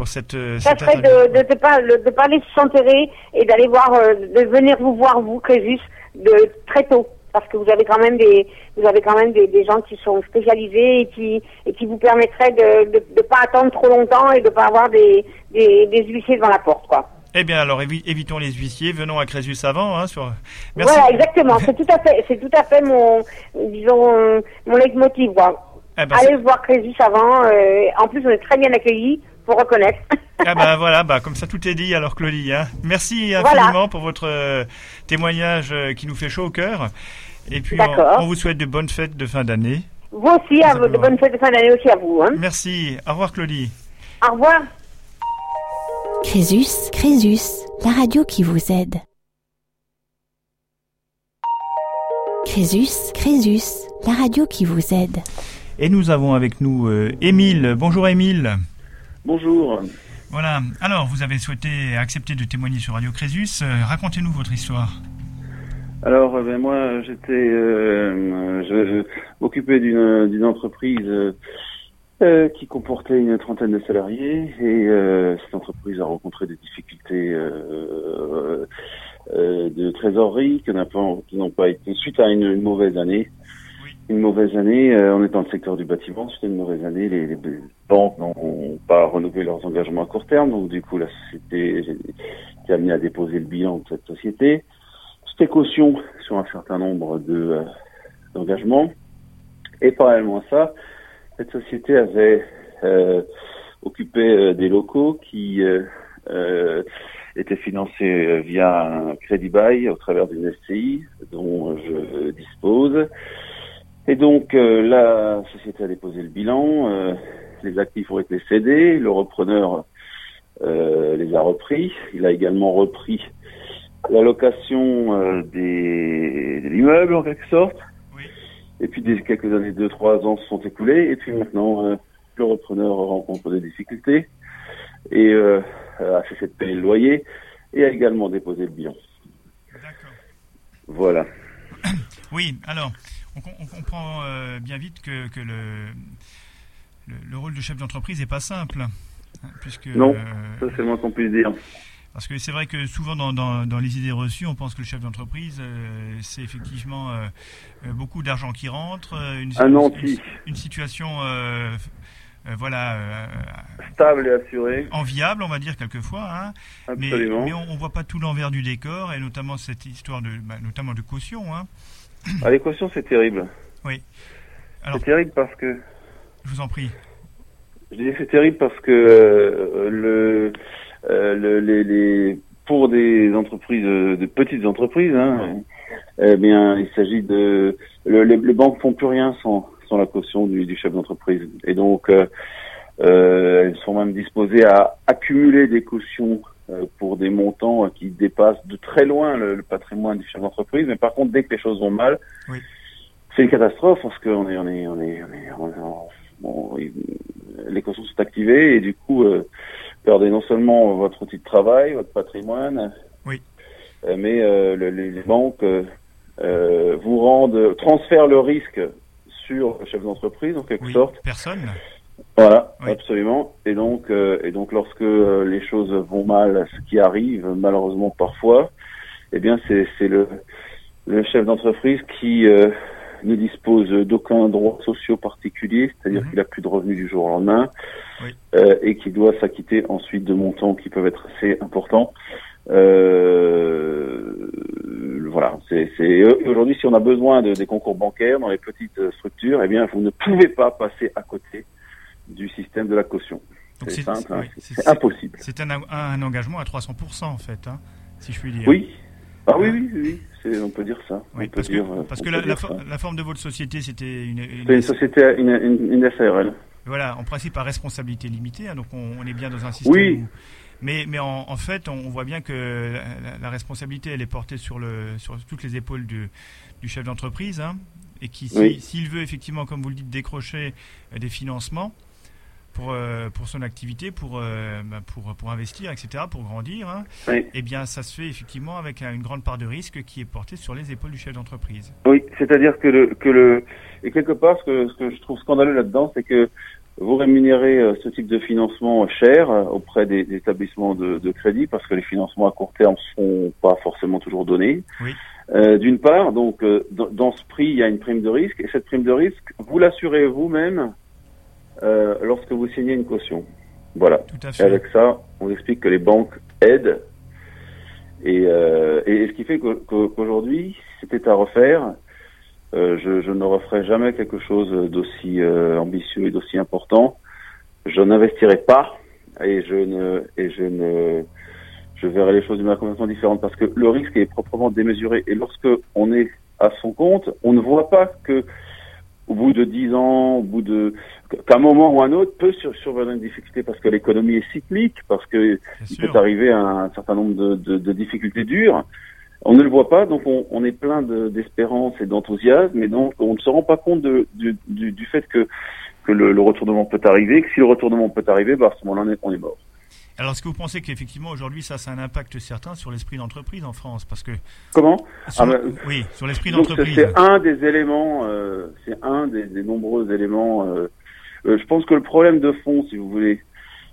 B: pour cette, euh,
I: Ça
B: cette
I: serait de ne de pas, de, pas aller s'enterrer et d'aller voir, euh, de venir vous voir, vous, Crésus, de très tôt. Parce que vous avez quand même des, vous avez quand même des, des gens qui sont spécialisés et qui, et qui vous permettraient de, de pas attendre trop longtemps et de pas avoir des, des, des huissiers devant la porte, quoi.
B: Eh bien, alors évi- évitons les huissiers, venons à Crésus avant. Hein, sur... Merci.
I: Voilà, exactement. C'est tout à fait, c'est tout à fait mon, disons, mon leitmotiv. Quoi.
B: Eh ben,
I: Allez voir Crésus avant. euh, en plus, on est très bien accueillis, reconnaître.
B: Ah bah voilà, bah comme ça tout est dit alors Claudie. Hein. Merci
I: Voilà.
B: infiniment pour votre euh, témoignage euh, qui nous fait chaud au cœur. Et puis on vous souhaite de bonnes fêtes de fin d'année.
I: Vous aussi, à vous, de bonnes fêtes de fin d'année aussi à vous. Hein.
B: Merci. Au revoir Claudie.
I: Au revoir.
A: Crésus, Crésus, la radio qui vous aide. Crésus, Crésus, la radio qui vous aide.
B: Et nous avons avec nous euh, Émile. Bonjour Émile.
J: Bonjour.
B: Voilà. Alors vous avez souhaité accepter de témoigner sur Radio Crésus. Euh, Racontez-nous votre histoire.
J: Alors, euh, ben, moi, j'étais, euh, je, je m'occupais d'une d'une entreprise euh, euh, qui comportait une trentaine de salariés et euh, cette entreprise a rencontré des difficultés euh, euh, de trésorerie qui n'ont pas, qui n'ont pas été suite à une, une mauvaise année. Une mauvaise année, euh, on est dans le secteur du bâtiment, c'était une mauvaise année, les, banques n'ont pas renouvelé leurs engagements à court terme, donc du coup la société été amenée à déposer le bilan de cette société. C'était caution sur un certain nombre de euh, d'engagements. Et parallèlement à ça, cette société avait euh, occupé euh, des locaux qui euh, euh, étaient financés euh, via un crédit bail au travers d'une SCI dont je dispose. Et donc euh, la société a déposé le bilan, euh, les actifs ont été cédés, le repreneur euh, les a repris, il a également repris la location des, de l'immeuble en quelque sorte. Et puis des, quelques années, deux, trois ans se sont écoulés. Et puis maintenant, le repreneur rencontre des difficultés et a cessé de payer le loyer et a également déposé le bilan. Voilà.
B: Oui, alors, on, com- on comprend euh, bien vite que, que le, le, le rôle du chef d'entreprise n'est pas simple. hein, Puisque,
J: Non,
B: euh,
J: ça c'est le moins qu'on puisse dire.
B: Parce que c'est vrai que souvent dans, dans, dans les idées reçues, on pense que le chef d'entreprise, euh, c'est effectivement euh, beaucoup d'argent qui rentre, une,
J: Un
B: une-
J: anti.
B: une situation euh, voilà,
J: Stable et assuré.
B: enviable, on va dire quelquefois. Hein, mais,
J: Absolument.
B: mais on ne voit pas tout l'envers du décor, et notamment cette histoire de, bah, notamment de caution. Hein.
J: À l'équation, c'est terrible.
B: Oui. Alors-
J: C'est terrible parce que
B: Je vous en prie.
J: Je dis que c'est terrible parce que euh, le, euh, le- les, les pour des entreprises, euh, de petites entreprises, hein, eh bien, il s'agit de le- les, les banques font plus rien sans sans la caution du, du chef d'entreprise, et donc euh, elles sont même disposées à accumuler des cautions pour des montants euh, qui dépassent de très loin le, le patrimoine du chef d'entreprise. Mais par contre, dès que les choses vont mal,
B: Oui.
J: c'est une catastrophe parce qu'on est on est on est on est, on est- on- on- il- les cautions sont activées et du coup euh, perdez non seulement votre outil de travail, votre patrimoine,
B: Oui.
J: euh, mais euh, le- les, les banques euh, euh, vous rendent transfèrent le risque sur le chef d'entreprise en quelque
B: Oui,
J: sorte.
B: personne.
J: Voilà, absolument. Et donc, euh, et donc, lorsque euh, les choses vont mal, ce qui arrive malheureusement parfois, eh bien, c'est c'est le le chef d'entreprise qui euh, ne dispose d'aucun droit social particulier, c'est-à-dire qu'il a plus de revenus du jour au lendemain, euh, et qui doit s'acquitter ensuite de montants qui peuvent être assez importants. Euh, voilà, c'est c'est- aujourd'hui si on a besoin de, des concours bancaires dans les petites structures, eh bien, vous ne pouvez pas passer à côté du système de la caution. C'est simple, hein,
B: oui,
J: c'est impossible.
B: C'est un, un engagement à 300% en fait, hein, si je puis dire.
J: Oui. Ah oui, oui, oui, on peut dire ça.
B: Oui,
J: on peut
B: parce que,
J: dire, euh,
B: parce que la, la,
J: dire
B: for-
J: ça.
B: la forme de votre société, c'était une, une-
J: une société, une, une, une SARL.
B: Voilà, en principe à responsabilité limitée, hein, donc on, on est bien dans un système.
J: Oui.
B: où- mais mais en, en fait, on, voit bien que la, responsabilité, elle est portée sur le sur toutes les épaules du, du chef d'entreprise, hein, et qui, si-
J: Oui.
B: s'il veut effectivement, comme vous le dites, décrocher euh, des financements pour euh, pour son activité, pour euh, bah, pour pour investir, etc., pour grandir, hein,
J: Oui.
B: eh bien, ça se fait effectivement avec un- une grande part de risque qui est portée sur les épaules du chef d'entreprise.
J: Oui, c'est-à-dire que le, que le, et quelque part, ce que, ce que je trouve scandaleux là-dedans, c'est que vous rémunérez euh, ce type de financement cher euh, auprès des, des établissements de, de crédit, parce que les financements à court terme sont pas forcément toujours donnés.
B: Oui.
J: Euh, D'une part, donc euh, dans, dans ce prix, il y a une prime de risque, et cette prime de risque, vous l'assurez vous-même euh, lorsque vous signez une caution. Voilà.
B: Tout à
J: Et
B: fait.
J: avec ça, on explique que les banques aident Et, euh, et ce qui fait qu'aujourd'hui, c'était à refaire, euh, je, je ne referais jamais quelque chose d'aussi euh, ambitieux et d'aussi important. Je n'investirais pas et je ne et je ne je verrais les choses d'une manière complètement différente parce que le risque est proprement démesuré et lorsque on est à son compte, on ne voit pas que au bout de dix ans, au bout de qu'à un moment ou un autre peut sur, survenir une difficulté parce que l'économie est cyclique, parce que il peut arriver à un certain nombre de, de, de difficultés dures. On ne le voit pas, donc on, on est plein de- d'espérance et d'enthousiasme, et donc on ne se rend pas compte de, du, du, du fait que, que le, le retournement peut arriver, que si le retournement peut arriver, bah à ce moment-là, on est mort.
B: Alors, est-ce que vous pensez qu'effectivement, aujourd'hui, ça, ça a un impact certain sur l'esprit d'entreprise en France? Parce que.
J: Comment?
B: Sur-
J: Ah bah,
B: Oui, sur l'esprit d'entreprise.
J: c'est un des éléments, euh, c'est un des, des nombreux éléments. euh, euh, je pense que le problème de fond, si vous voulez,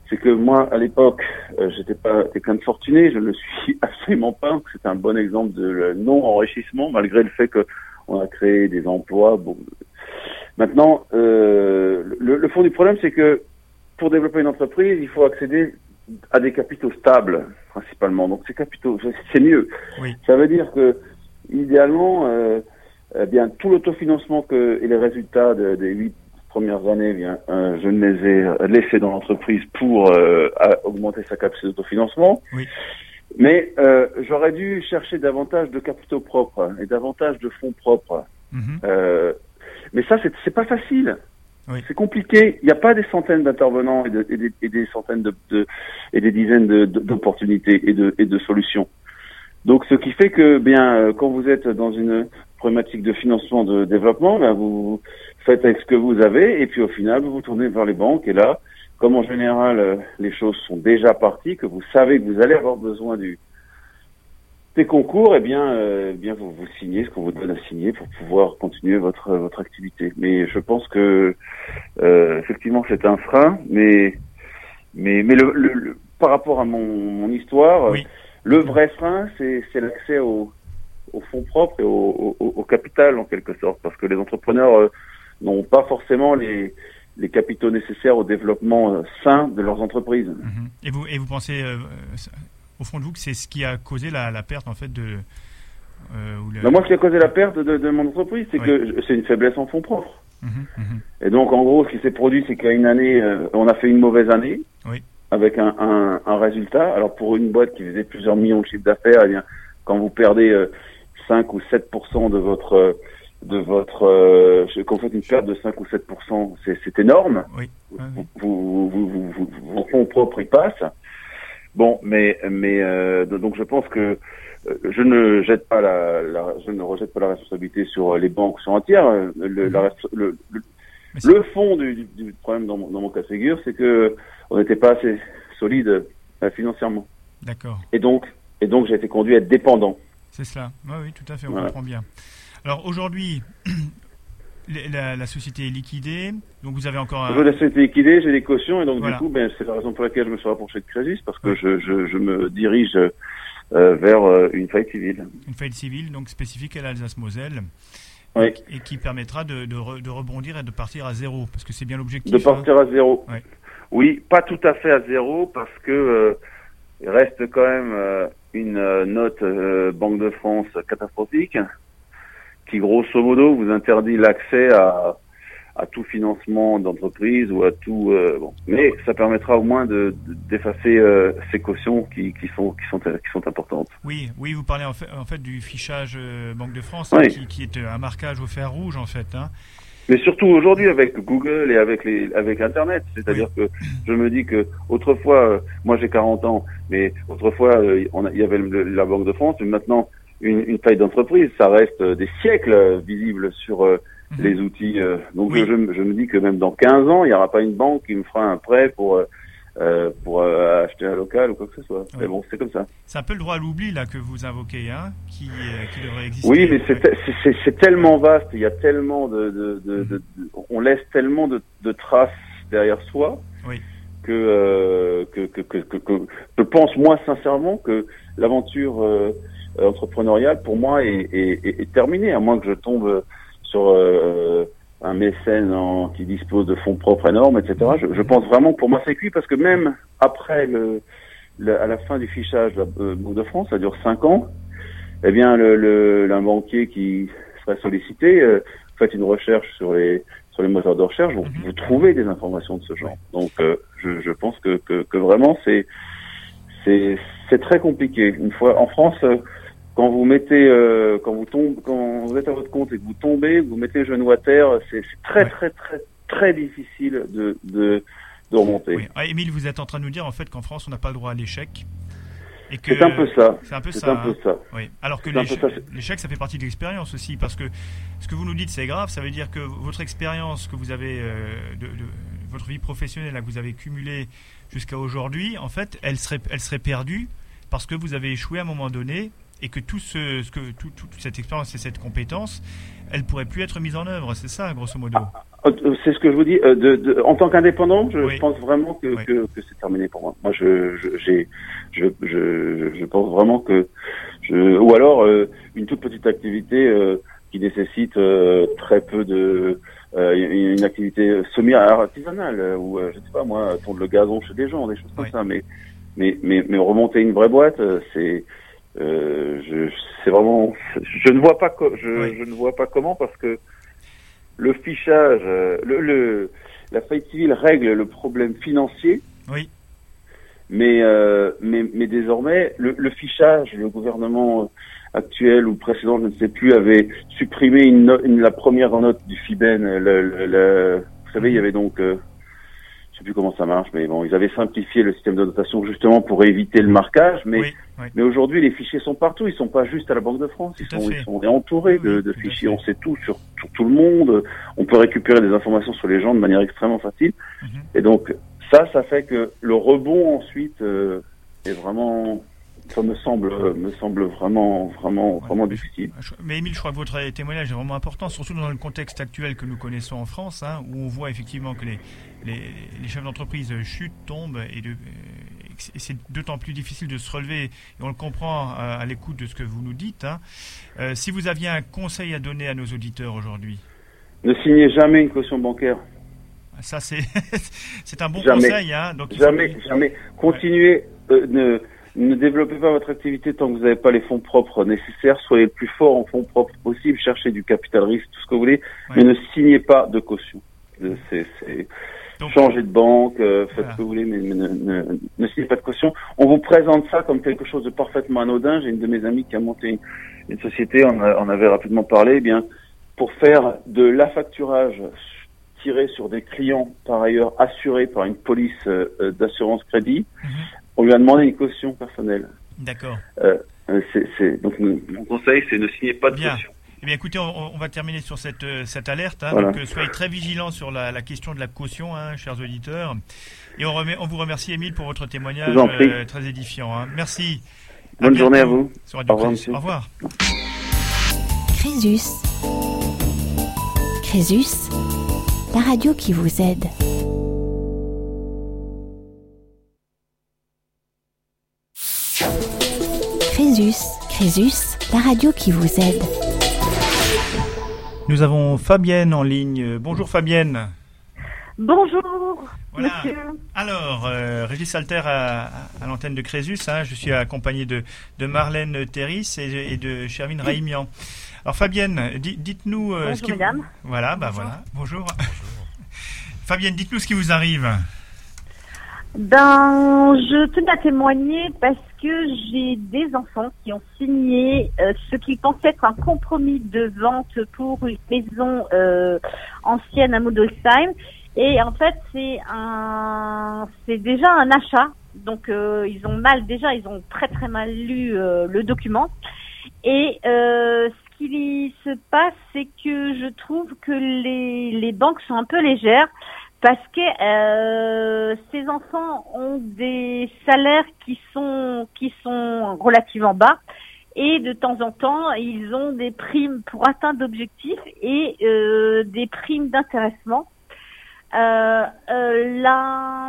J: c'est que moi, à l'époque, euh, j'étais pas quelqu'un de fortuné, je ne le suis absolument pas. C'est un bon exemple de non-enrichissement, malgré le fait que on a créé des emplois. Bon. Maintenant, euh, le, le fond du problème, c'est que pour développer une entreprise, il faut accéder à des capitaux stables, principalement. Donc ces capitaux, c'est mieux.
B: Oui.
J: Ça veut dire que, idéalement, euh, eh bien, tout l'autofinancement que, et les résultats de- des huit premières années, eh bien, euh, je ne les ai euh, laissés dans l'entreprise pour euh, augmenter sa capacité d'autofinancement.
B: Oui.
J: Mais euh, j'aurais dû chercher davantage de capitaux propres et davantage de fonds propres. Euh, mais ça, c'est c'est pas facile.
B: Oui.
J: C'est compliqué. Il n'y a pas des centaines d'intervenants et, de- et des, centaines de, et des dizaines d'opportunités et de, et de solutions. Donc, ce qui fait que, bien, euh, quand vous êtes dans une problématique de financement de développement, ben, vous faites avec ce que vous avez, et puis au final, vous vous tournez vers les banques, et là, comme en général, euh, les choses sont déjà parties, que vous savez que vous allez avoir besoin du des concours, eh bien, euh, eh bien, vous, vous signez ce qu'on vous donne à signer pour pouvoir continuer votre votre activité. Mais je pense que euh, effectivement, c'est un frein, mais mais mais le, le- le- par rapport à mon, mon histoire,
B: Oui.
J: le vrai frein, c'est c'est l'accès au au fonds propres et au, au, au capital en quelque sorte, parce que les entrepreneurs euh, n'ont pas forcément les les capitaux nécessaires au développement euh, sain de leurs entreprises.
B: Mhm. Et vous, et vous pensez, euh, au fond de vous, que c'est ce qui a causé la, la perte, en fait, de. euh, ou le-
J: Ben, moi, ce qui a causé la perte de, de mon entreprise, c'est que c'est une faiblesse en fonds propres.
B: Mhm, mhm.
J: Et donc, en gros, ce qui s'est produit, c'est qu'à une année, euh, on a fait une mauvaise année,
B: Oui.
J: avec un, un, un résultat. Alors, pour une boîte qui faisait plusieurs millions de chiffres d'affaires, eh bien, quand vous perdez euh, 5 ou 7 de votre euh, de votre euh, je- quand vous faites une perte de 5 ou 7 c'est c'est énorme.
B: Oui. Oui.
J: Vous, vous, vous, vous, vos fonds propres ils passent. Bon, mais mais euh, donc je pense que euh, je ne jette pas la, la je ne rejette pas la responsabilité sur les banques sur entière. Euh, Le, la le, fond du, problème dans mon, dans mon cas de figure, c'est que on n'était pas assez solide euh, financièrement.
B: D'accord.
J: Et donc, et donc j'ai été conduit à être dépendant.
B: C'est cela. Oui, oui, tout à fait, on
J: Voilà.
B: comprend bien. Alors aujourd'hui, la, la société est liquidée, donc vous avez encore un.
J: Je laisse été liquidé, j'ai des cautions, et donc
B: Voilà.
J: du coup, ben, c'est la raison pour laquelle je me suis rapproché de Crésus, parce que je, je, je me dirige euh, vers euh, une faillite civile.
B: une faillite civile donc spécifique à l'Alsace-Moselle
J: Oui.
B: et, et qui permettra de, de, re- de rebondir et de partir à zéro parce que c'est bien l'objectif.
J: De partir à zéro.
B: Ouais.
J: Oui, pas tout à fait à zéro, parce que euh, il reste quand même une note Banque de France catastrophique, qui grosso modo vous interdit l'accès à, à tout financement d'entreprise ou à tout. euh, bon. Mais ça permettra au moins de de- d'effacer euh, ces cautions qui, qui sont qui sont qui sont importantes.
B: Oui, oui, vous parlez en fait, en fait du fichage euh, Banque de France
J: Oui.
B: hein, qui, qui est euh, un marquage au fer rouge en fait. Hein.
J: Mais surtout aujourd'hui avec Google et avec les avec Internet, c'est-à-dire que je me dis que autrefois, euh, moi j'ai 40 ans, mais autrefois on a- il y avait le- la Banque de France, mais maintenant une, une taille d'entreprise, ça reste euh, des siècles visibles sur euh,
B: Mhm.
J: les outils. euh. donc
B: Oui.
J: je, me- je me dis que même dans 15 ans, il n'y aura pas une banque qui me fera un prêt pour euh, pour acheter un local ou quoi que ce soit. Mais bon, c'est comme ça.
B: C'est un peu le droit à l'oubli là que vous invoquez, hein, qui, qui devrait exister.
J: Oui, mais c'est tellement vaste, il y a tellement de, de, de- on laisse tellement de, traces derrière soi
B: Oui.
J: que, que, que, que, que- je pense moi sincèrement que l'aventure entrepreneuriale pour moi est, est, est- est terminée, à moins que je tombe sur euh, un mécène en- qui dispose de fonds propres énormes, etc. Je, je pense vraiment que pour moi c'est cuit parce que même après le le- à la fin du fichage de la euh, Banque de France, ça dure 5 ans, eh bien, le, le, un banquier qui serait sollicité, euh, faites une recherche sur les sur les moteurs de recherche, vous, vous trouvez des informations de ce genre. Donc, euh, je, je pense que, que, que vraiment, c'est c'est c'est très compliqué. Une fois en France, euh, quand vous mettez euh, quand vous tombez quand vous êtes à votre compte et que vous tombez, vous mettez le genou à terre, c'est très très très très difficile de de, de remonter.
B: Oui. Ah, Émile, vous êtes en train de nous dire en fait qu'en France, on n'a pas le droit à l'échec.
J: C'est un peu ça.
B: C'est un peu ça.
J: un peu
B: hein.
J: ça.
B: Oui. Alors que l'échec,
J: ça, c'est-
B: l'échec, ça fait partie de l'expérience aussi, parce que ce que vous nous dites, c'est grave. Ça veut dire que votre expérience que vous avez euh, de, de votre vie professionnelle là, que vous avez cumulée jusqu'à aujourd'hui, en fait, elle serait, elle serait perdue parce que vous avez échoué à un moment donné et que tout ce, ce que tout- toute cette expérience et cette compétence, elle pourrait plus être mise en œuvre. C'est ça, grosso modo.
J: Euh, C'est ce que je vous dis. euh, de, de- en tant qu'indépendant, je, pense vraiment que, que, que c'est terminé pour moi. Moi, je, je, j'ai, je, je, je pense vraiment que, je, ou alors euh, une toute petite activité euh, qui nécessite euh, très peu de, euh, une activité semi-artisanale euh, ou euh, je sais pas moi, tondre le gazon chez des gens, des choses comme ça. Mais, mais, mais, mais remonter une vraie boîte, c'est, je, c'est vraiment, je ne vois pas, co- je, je ne vois pas comment parce que le fichage, euh, le, le, la faillite civile règle le problème financier.
B: Oui.
J: Mais, euh, mais, mais désormais, le, le fichage, le gouvernement actuel ou précédent, je ne sais plus, avait supprimé une, une- la première note du FIBEN. Le, le- le- vous savez, il y avait donc, euh, je sais plus comment ça marche, mais bon, ils avaient simplifié le système de notation justement pour éviter le marquage. Mais, mais aujourd'hui, les fichiers sont partout. Ils sont pas juste à la Banque de France. Ils sont, ils sont entourés de, de fichiers. On sait tout sur, sur tout le monde. On peut récupérer des informations sur les gens de manière extrêmement facile. Et donc, ça, ça fait que le rebond ensuite euh, est vraiment, ça me semble, me semble vraiment, vraiment, vraiment difficile.
B: Mais Émile, je crois que votre témoignage est vraiment important, surtout dans le contexte actuel que nous connaissons en France, hein, où on voit effectivement que les, les, les chefs d'entreprise chutent, tombent, et, de- et c'est- d'autant plus difficile de se relever, et on le comprend à, à l'écoute de ce que vous nous dites. hein. Euh, si vous aviez un conseil à donner à nos auditeurs aujourd'hui,
J: Ne signez jamais une caution bancaire.
B: ça c'est c'est un bon
J: jamais.
B: conseil. Hein, donc
J: jamais, jamais. Continuez, euh, ne, ne développez pas votre activité tant que vous n'avez pas les fonds propres nécessaires. Soyez le plus fort en fonds propres possible. Cherchez du capital risque, tout ce que vous voulez, mais ne signez pas de caution. Euh, C'est, c'est, changez de banque, euh, faites ce que vous voulez, mais, mais ne, ne, ne signez pas de caution. On vous présente ça comme quelque chose de parfaitement anodin. J'ai une de mes amies qui a monté une, société, on, a- on avait rapidement parlé, eh bien, pour faire de l'affacturage tiré sur des clients par ailleurs assurés par une police euh, d'assurance crédit, on lui a demandé une caution personnelle.
B: D'accord.
J: Euh, euh, donc mon conseil, c'est ne signez pas de
B: Bien.
J: caution.
B: Eh bien, écoutez, on, on va terminer sur cette, euh, cette alerte. hein.
J: Voilà.
B: donc, soyez très vigilants sur la, la question de la caution, hein, chers auditeurs. Et on, remet, on vous remercie, Émile, pour votre témoignage
J: Je vous en prie.
B: euh, très édifiant. hein. Merci.
J: Bonne
B: À
J: journée à vous.
B: Sur Radio
J: Au revoir.
B: Au revoir.
A: Crésus. Crésus, la radio qui vous aide. Crésus, Crésus, la radio qui vous aide.
B: Nous avons Fabienne en ligne. Bonjour Fabienne.
K: Bonjour,
B: Voilà.
K: monsieur.
B: Alors, euh, Régis Alter à, à l'antenne de Crésus. hein. je suis accompagné de, de Marlène Terris et, et de Shervin Raimian. Alors Fabienne, di- dites-nous... euh, ce
K: Bonjour,
B: qui...
K: mesdames.
B: Voilà, bah voilà. Bonjour. Fabienne, dites-nous ce qui vous arrive.
K: Ben, je tenais à témoigner parce que j'ai des enfants qui ont signé euh, ce qu'ils pensaient être un compromis de vente pour une maison euh, ancienne à Modelsheim. Et en fait, c'est un, c'est déjà un achat. Donc, euh, ils ont mal, déjà, ils ont très très mal lu euh, le document. Et euh, ce qui se passe, c'est que je trouve que les, les banques sont un peu légères parce que euh, ces enfants ont des salaires qui sont qui sont relativement bas. Et de temps en temps ils ont des primes pour atteindre l'objectif et euh, des primes d'intéressement. Euh,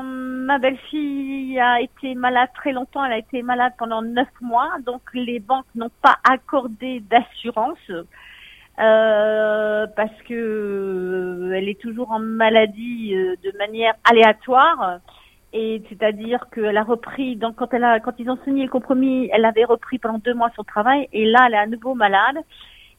K: ma belle-fille a été malade très longtemps, elle a été malade pendant neuf mois, donc les banques n'ont pas accordé d'assurance euh, parce que euh, elle est toujours en maladie euh, de manière aléatoire Et c'est-à-dire qu'elle a repris, donc quand elle a, quand ils ont signé le compromis, elle avait repris pendant deux mois son travail, et là, elle est à nouveau malade.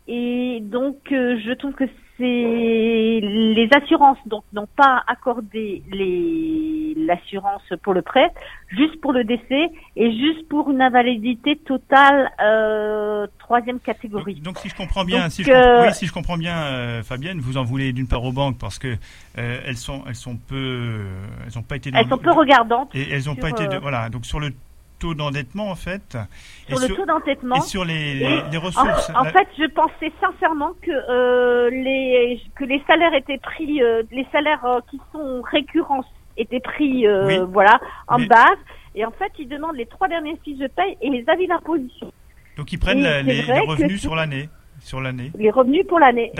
K: Et donc, euh, je trouve que c'est les assurances donc n'ont pas accordé les l'assurance pour le prêt, juste pour le décès et juste pour une invalidité totale euh, troisième catégorie.
B: Donc, donc, si je comprends bien,
K: Donc,
B: si, je
K: euh,
B: oui, si je comprends bien, euh, Fabienne, vous en voulez d'une part aux banques parce que elles sont, elles sont peu, elles ont pas été.
K: Elles sont peu regardantes
B: Et elles ont
K: sur,
B: pas été, de- voilà. Donc sur le taux d'endettement en fait.
K: sur
B: et
K: le taux d'endettement
B: et sur les,
K: Et
B: ressources.
K: En, fait, je pensais sincèrement que euh, les que les salaires étaient pris, euh, les salaires euh, qui sont récurrents étaient pris,
B: Oui.
K: voilà, en
B: Mais-
K: base. Et en fait, ils demandent les trois dernières fiches de paye et les avis d'imposition,
B: donc ils prennent la- les, revenus sur l'année, sur l'année.
K: les revenus pour l'année,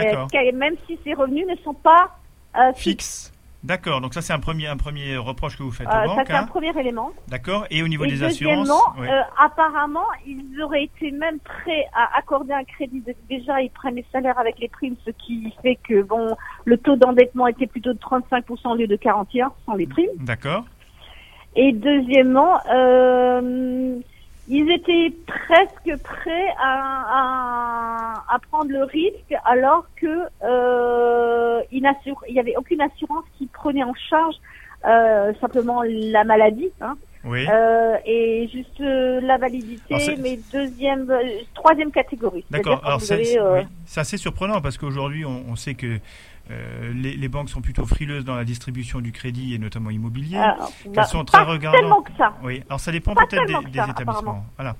K: même si ces revenus ne sont pas fixes.
B: Fixe. D'accord. Donc ça c'est un premier, un premier reproche que vous faites
K: Euh,
B: aux
K: ça c'est un
B: hein.
K: premier élément.
B: D'accord. Et au niveau
K: Et
B: des assurances. oui.
K: euh, apparemment, ils auraient été même prêts à accorder un crédit. De- Déjà, ils prennent les salaires avec les primes, ce qui fait que bon, le taux d'endettement était plutôt de 35% au lieu de 41 sans les primes.
B: D'accord.
K: Et deuxièmement, euh, ils étaient presque prêts à, à, à prendre le risque alors que euh, il n'assure- il y avait aucune assurance qui prenait en charge euh, simplement la maladie. Hein.
B: Oui.
K: Euh, et juste euh, la validité, mais deuxième, euh, troisième catégorie.
B: D'accord. Alors c'est oui. Assez surprenant parce qu'aujourd'hui on, on sait que euh, les, les banques sont plutôt frileuses dans la distribution du crédit et notamment immobilier.
K: alors,
B: Qu'elles
K: bah,
B: sont très regardantes. Oui. Alors ça dépend peut-être des,
K: que
B: des
K: ça,
B: établissements. Voilà.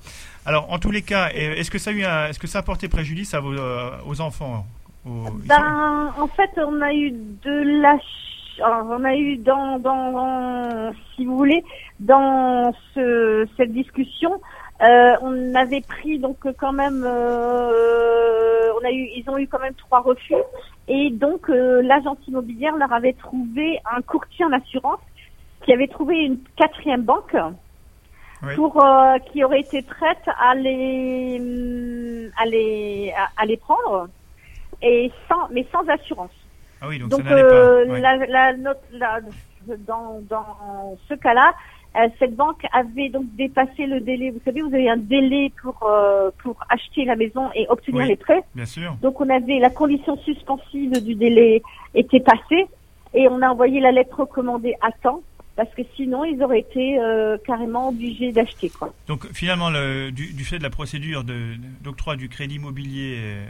B: Alors en tous les cas, est-ce que ça a eu est-ce que ça a porté préjudice à vos, euh, aux enfants aux- ils sont-
K: Ben, en fait, on a eu de la, alors, on a eu dans, dans, dans- si vous voulez, dans ce, cette discussion, euh, on avait pris donc quand même, euh, on a eu, ils ont eu quand même trois refus, et donc euh, l'agence immobilière leur avait trouvé un courtier en assurance qui avait trouvé une quatrième banque
B: Oui.
K: pour euh, qui aurait été prête à les à les à, à les prendre et sans mais sans assurance.
B: Ah oui, donc,
K: Donc,
B: ça n'allait
K: euh,
B: pas. Ouais.
K: la, la note la, dans dans ce cas-là, euh, cette banque avait donc dépassé le délai. Vous savez, vous avez un délai pour euh, pour acheter la maison et obtenir
B: Oui.
K: les prêts.
B: Bien sûr.
K: Donc on avait la condition suspensive du délai était passée et on a envoyé la lettre recommandée à temps parce que sinon ils auraient été euh, carrément obligés d'acheter quoi.
B: Donc finalement, le, du, du fait de la procédure d'octroi du crédit immobilier euh,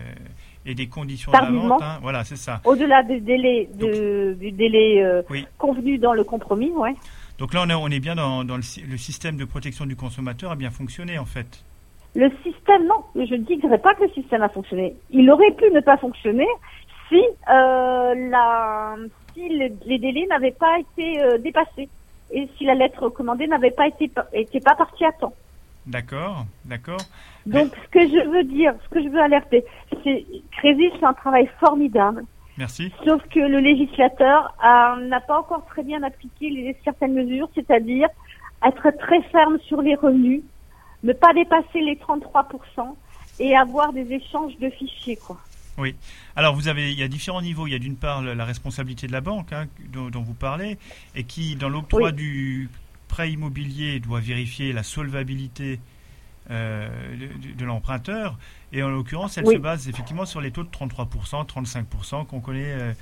B: et des conditions de la vente, hein, voilà, c'est ça.
K: Au-delà du délai de, du délai euh,
B: Oui.
K: convenu dans le compromis, ouais.
B: Donc là, on est, on est bien dans, dans le, sy- le système de protection du consommateur a bien fonctionné en fait.
K: Le système, non, je ne dirais pas que le système a fonctionné. Il aurait pu ne pas fonctionner si, euh, la, si les, les délais n'avaient pas été euh, dépassés et si la lettre recommandée n'avait pas été, était pas partie à temps.
B: D'accord, d'accord.
K: Donc, ce que je veux dire, ce que je veux alerter, c'est Crésis fait un travail formidable.
B: Merci.
K: Sauf que le législateur euh, n'a pas encore très bien appliqué les, certaines mesures, c'est-à-dire être très ferme sur les revenus, ne pas dépasser les 33% et avoir des échanges de fichiers. Quoi.
B: Oui. Alors vous avez, il y a différents niveaux. Il y a d'une part la responsabilité de la banque hein, dont, dont vous parlez et qui, dans l'octroi
K: Oui.
B: du prêt immobilier, doit vérifier la solvabilité de, de- l'emprunteur. Et en l'occurrence, elle
K: Oui.
B: se base effectivement sur les taux de 33%, 35% qu'on connaît euh,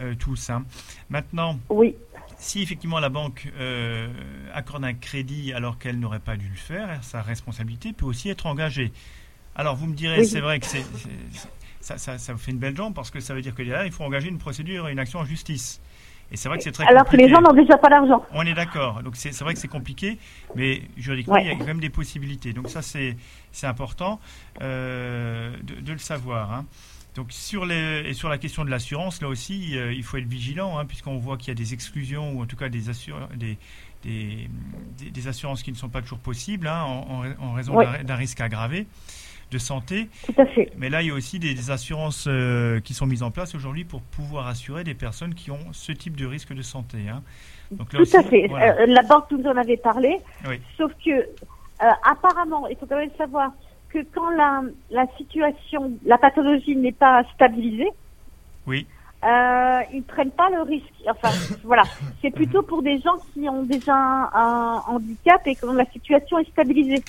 B: euh, tous. hein. Maintenant,
K: Oui.
B: si effectivement la banque euh, accorde un crédit alors qu'elle n'aurait pas dû le faire, sa responsabilité peut aussi être engagée. Alors vous me direz,
K: Oui.
B: c'est vrai que c'est, ça, ça, fait une belle jambe parce que ça veut dire que derrière, il faut engager une procédure et une action en justice. Et c'est vrai que c'est très
K: Alors que les gens n'ont déjà pas d'argent.
B: On est d'accord. Donc c'est vrai que c'est compliqué, mais juridiquement,
K: Ouais.
B: il y a quand même des possibilités. Donc ça, c'est c'est important euh, de, de le savoir. hein. Donc sur les et sur la question de l'assurance, là aussi, euh, il faut être vigilant, hein, puisqu'on voit qu'il y a des exclusions ou en tout cas des des, des, des- assurances qui ne sont pas toujours possibles hein, en, en ra- en raison d'un risque aggravé de santé.
K: Tout à fait.
B: Mais là, il y a aussi des, des assurances euh, qui sont mises en place aujourd'hui pour pouvoir assurer des personnes qui ont ce type de risque de santé. hein. Donc là
K: Tout
B: aussi,
K: à fait.
B: voilà.
K: Euh, la banque nous en avait parlé.
B: Oui.
K: Sauf que, euh, apparemment, il faut quand même savoir que quand la, la situation, la pathologie n'est pas stabilisée,
B: Oui.
K: ils prennent pas le risque. Enfin, voilà, c'est plutôt pour des gens qui ont déjà un, un handicap et dont la situation est stabilisée.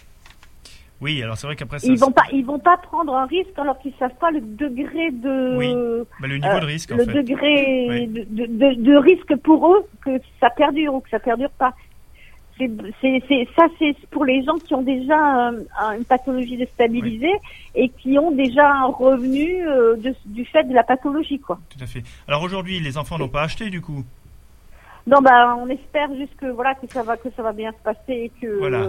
B: Oui, alors c'est vrai qu'après ça.
K: Ils vont pas, ils vont pas prendre un risque alors qu'ils savent pas le degré de.
B: Oui, bah, le niveau de risque, en
K: le
B: fait.
K: degré
B: Oui.
K: de, de, de- de risque pour eux que ça perdure ou que ça perdure pas. C'est, ça, c'est pour les gens qui ont déjà euh, un- une pathologie déstabilisée et qui ont déjà un revenu euh, de- du fait de la pathologie, quoi.
B: Tout à fait. Alors aujourd'hui, les enfants n'ont pas acheté du coup?
K: Non, bah, on espère juste que voilà que ça va que ça va bien se passer et que
B: Voilà.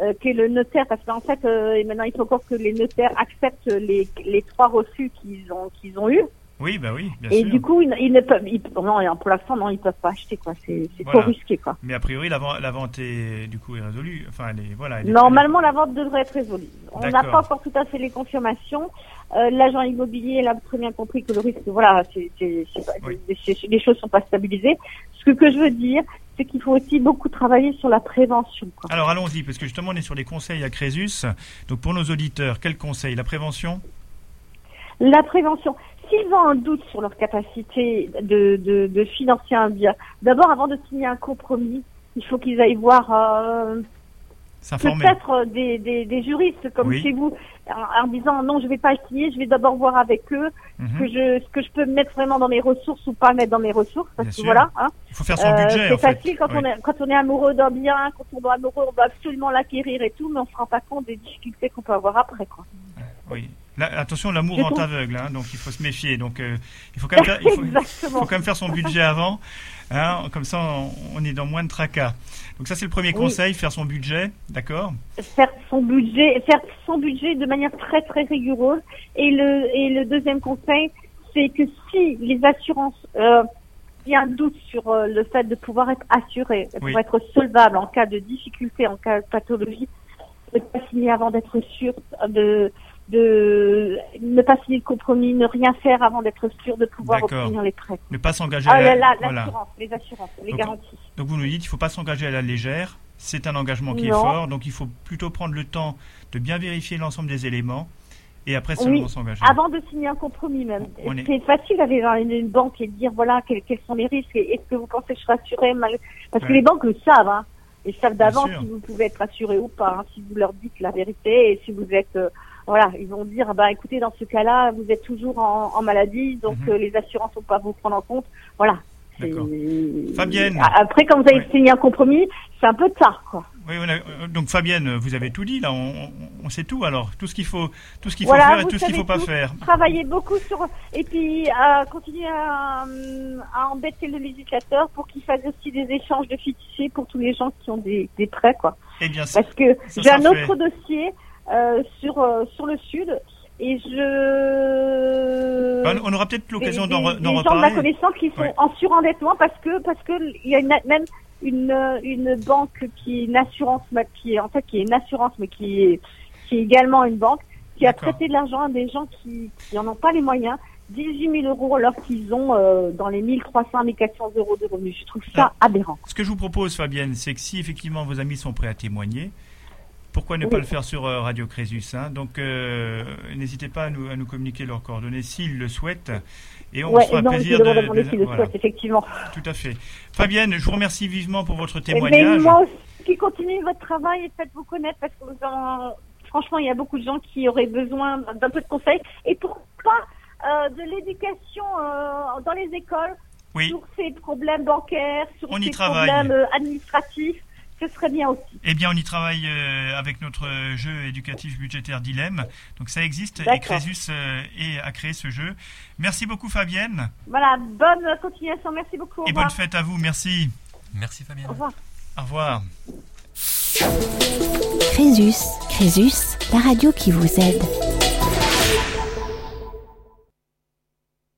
K: Euh, le notaire, parce qu'en fait, euh, et maintenant il faut encore que les notaires acceptent les, les trois refus qu'ils ont qu'ils ont eu.
B: Oui, bah oui, bien
K: et
B: sûr.
K: du coup, ils, ils ne peuvent, ils- non, pour l'instant, non, ils peuvent pas acheter quoi. C'est
B: Voilà.
K: trop risqué quoi.
B: Mais a priori, la, vente- la vente est du coup est résolue. Enfin, elle est, voilà. elle est-
K: Normalement, la vente devrait être résolue. On n'a pas encore tout à fait les confirmations. Euh, L'agent immobilier il a très bien compris que le risque, voilà, c'est, c'est- les choses sont pas stabilisées. Ce que, que je veux dire, c'est qu'il faut aussi beaucoup travailler sur la prévention. Quoi.
B: Alors allons-y, parce que justement, on est sur les conseils à Crésus. Donc pour nos auditeurs, quel conseil La prévention?
K: La prévention. S'ils ont un doute sur leur capacité de, de, de financer un bien, d'abord, avant de signer un compromis, il faut qu'ils aillent voir euh. Peut-être euh, des, des, des juristes comme
B: Oui.
K: chez vous, en, en disant non, je vais pas le signer, je vais d'abord voir avec eux
B: Mhm.
K: ce que je ce que je peux mettre vraiment dans mes ressources ou pas mettre dans mes ressources, parce
B: Bien
K: que
B: sûr.
K: voilà. Hein.
B: Il faut faire son budget,
K: C'est
B: fait.
K: facile quand
B: Oui.
K: on est quand on est amoureux d'un bien, quand on est amoureux, on doit absolument l'acquérir et tout, mais on se rend pas compte des difficultés qu'on peut avoir après, quoi.
B: Oui. Là, attention, l'amour rend aveugle, hein, donc il faut se méfier. Donc euh, il faut quand même faire, il faut, il
K: Exactement.
B: faut quand même faire son budget avant, hein, comme ça on, on est dans moins de tracas. Donc ça c'est le premier
K: Oui.
B: conseil, faire son budget, d'accord
K: faire son budget, faire son budget de manière très très rigoureuse. Et le et le deuxième conseil, c'est que si les assurances, euh, il y a un doute sur euh, le fait de pouvoir être assuré,
L: Oui.
K: pouvoir être solvable en cas de difficulté, en cas de pathologie, ne pas signer avant d'être sûr de de ne pas signer de compromis, ne rien faire avant d'être sûr de pouvoir obtenir les prêts.
B: Ne pas s'engager
K: Ah
B: à la-
K: là,
B: voilà.
K: l'assurance, les assurances, les
B: Donc,
K: garanties.
B: Donc vous nous dites, il ne faut pas s'engager à la légère. C'est un engagement qui est fort, donc il faut plutôt prendre le temps de bien vérifier l'ensemble des éléments et après seulement
K: Oui,
B: s'engager.
K: avant de signer un compromis même.
B: Est-
K: C'est facile d'aller dans une, banque et de dire voilà quels, quels sont les risques est-ce que vous pensez que je serai assuré mal- Parce que les banques le savent, hein. Ils savent d'avance si vous pouvez être assuré ou pas, hein, si vous leur dites la vérité et si vous êtes euh, voilà, ils vont dire bah écoutez dans ce cas-là vous êtes toujours en, en maladie donc
B: Mhm.
K: euh, les assurances vont pas vous prendre en compte. Voilà. C'est-
B: Fabienne.
K: Après quand vous avez signé un compromis, c'est un peu tard quoi.
B: Oui, on a- euh, donc Fabienne, vous avez tout dit là, on, sait tout alors, tout ce qu'il faut, tout ce qu'il faut
K: Voilà,
B: faire et tout ce qu'il
K: savez
B: faut pas
K: tout.
B: faire.
K: Travailler beaucoup sur et puis euh, continuer à, euh, à embêter le législateur pour qu'il fasse aussi des échanges de fichiers pour tous les gens qui ont des, des prêts quoi.
B: Eh bien,
K: Parce que j'ai un autre
B: fait.
K: dossier euh, sur euh, sur le sud. Et je
B: Bah, on aura peut-être l'occasion d'en re-
K: des- gens de ma
B: reparler.
K: connaissance qui sont en surendettement parce que parce que il y a une, même une euh, une banque qui est une assurance qui est en fait qui est une assurance mais qui est qui est également une banque qui a prêté de l'argent à des gens qui qui en ont pas les moyens. 18 000 euros alors qu'ils ont euh, dans les 1300 1400 euros de revenus. Je trouve ça
B: Ah.
K: aberrant.
B: Ce que je vous propose, Fabienne, c'est que si effectivement vos amis sont prêts à témoigner, pourquoi ne pas le faire sur euh, Radio Crésus hein? Donc, euh, n'hésitez pas à nous, à nous communiquer leurs coordonnées s'ils le souhaitent. Et on
K: ouais
B: sera
K: non,
B: plaisir de,
K: mon
B: de-
K: équipe le
B: voilà.
K: souhaite, effectivement
B: Tout à fait. Fabienne, je vous remercie vivement pour votre
K: Mais
B: témoignage.
K: moi aussi, continuez votre travail et faites-vous connaître parce que vous en- franchement, il y a beaucoup de gens qui auraient besoin d'un peu de conseils. Et pourquoi pas euh, de l'éducation euh, dans les écoles
B: Oui.
K: sur ces problèmes bancaires, sur
B: On
K: ces problèmes administratifs. Ce serait bien aussi.
B: Eh bien, on y travaille euh, avec notre jeu éducatif budgétaire Dilemme. Donc, ça existe et. Crésus euh, est- a créé ce jeu. Merci beaucoup, Fabienne.
K: Voilà, bonne continuation. Merci beaucoup. Au
B: Et bonne fête à vous. Merci.
F: Merci, Fabienne.
K: Au revoir.
B: Au revoir.
A: Crésus, Crésus, la radio qui vous aide.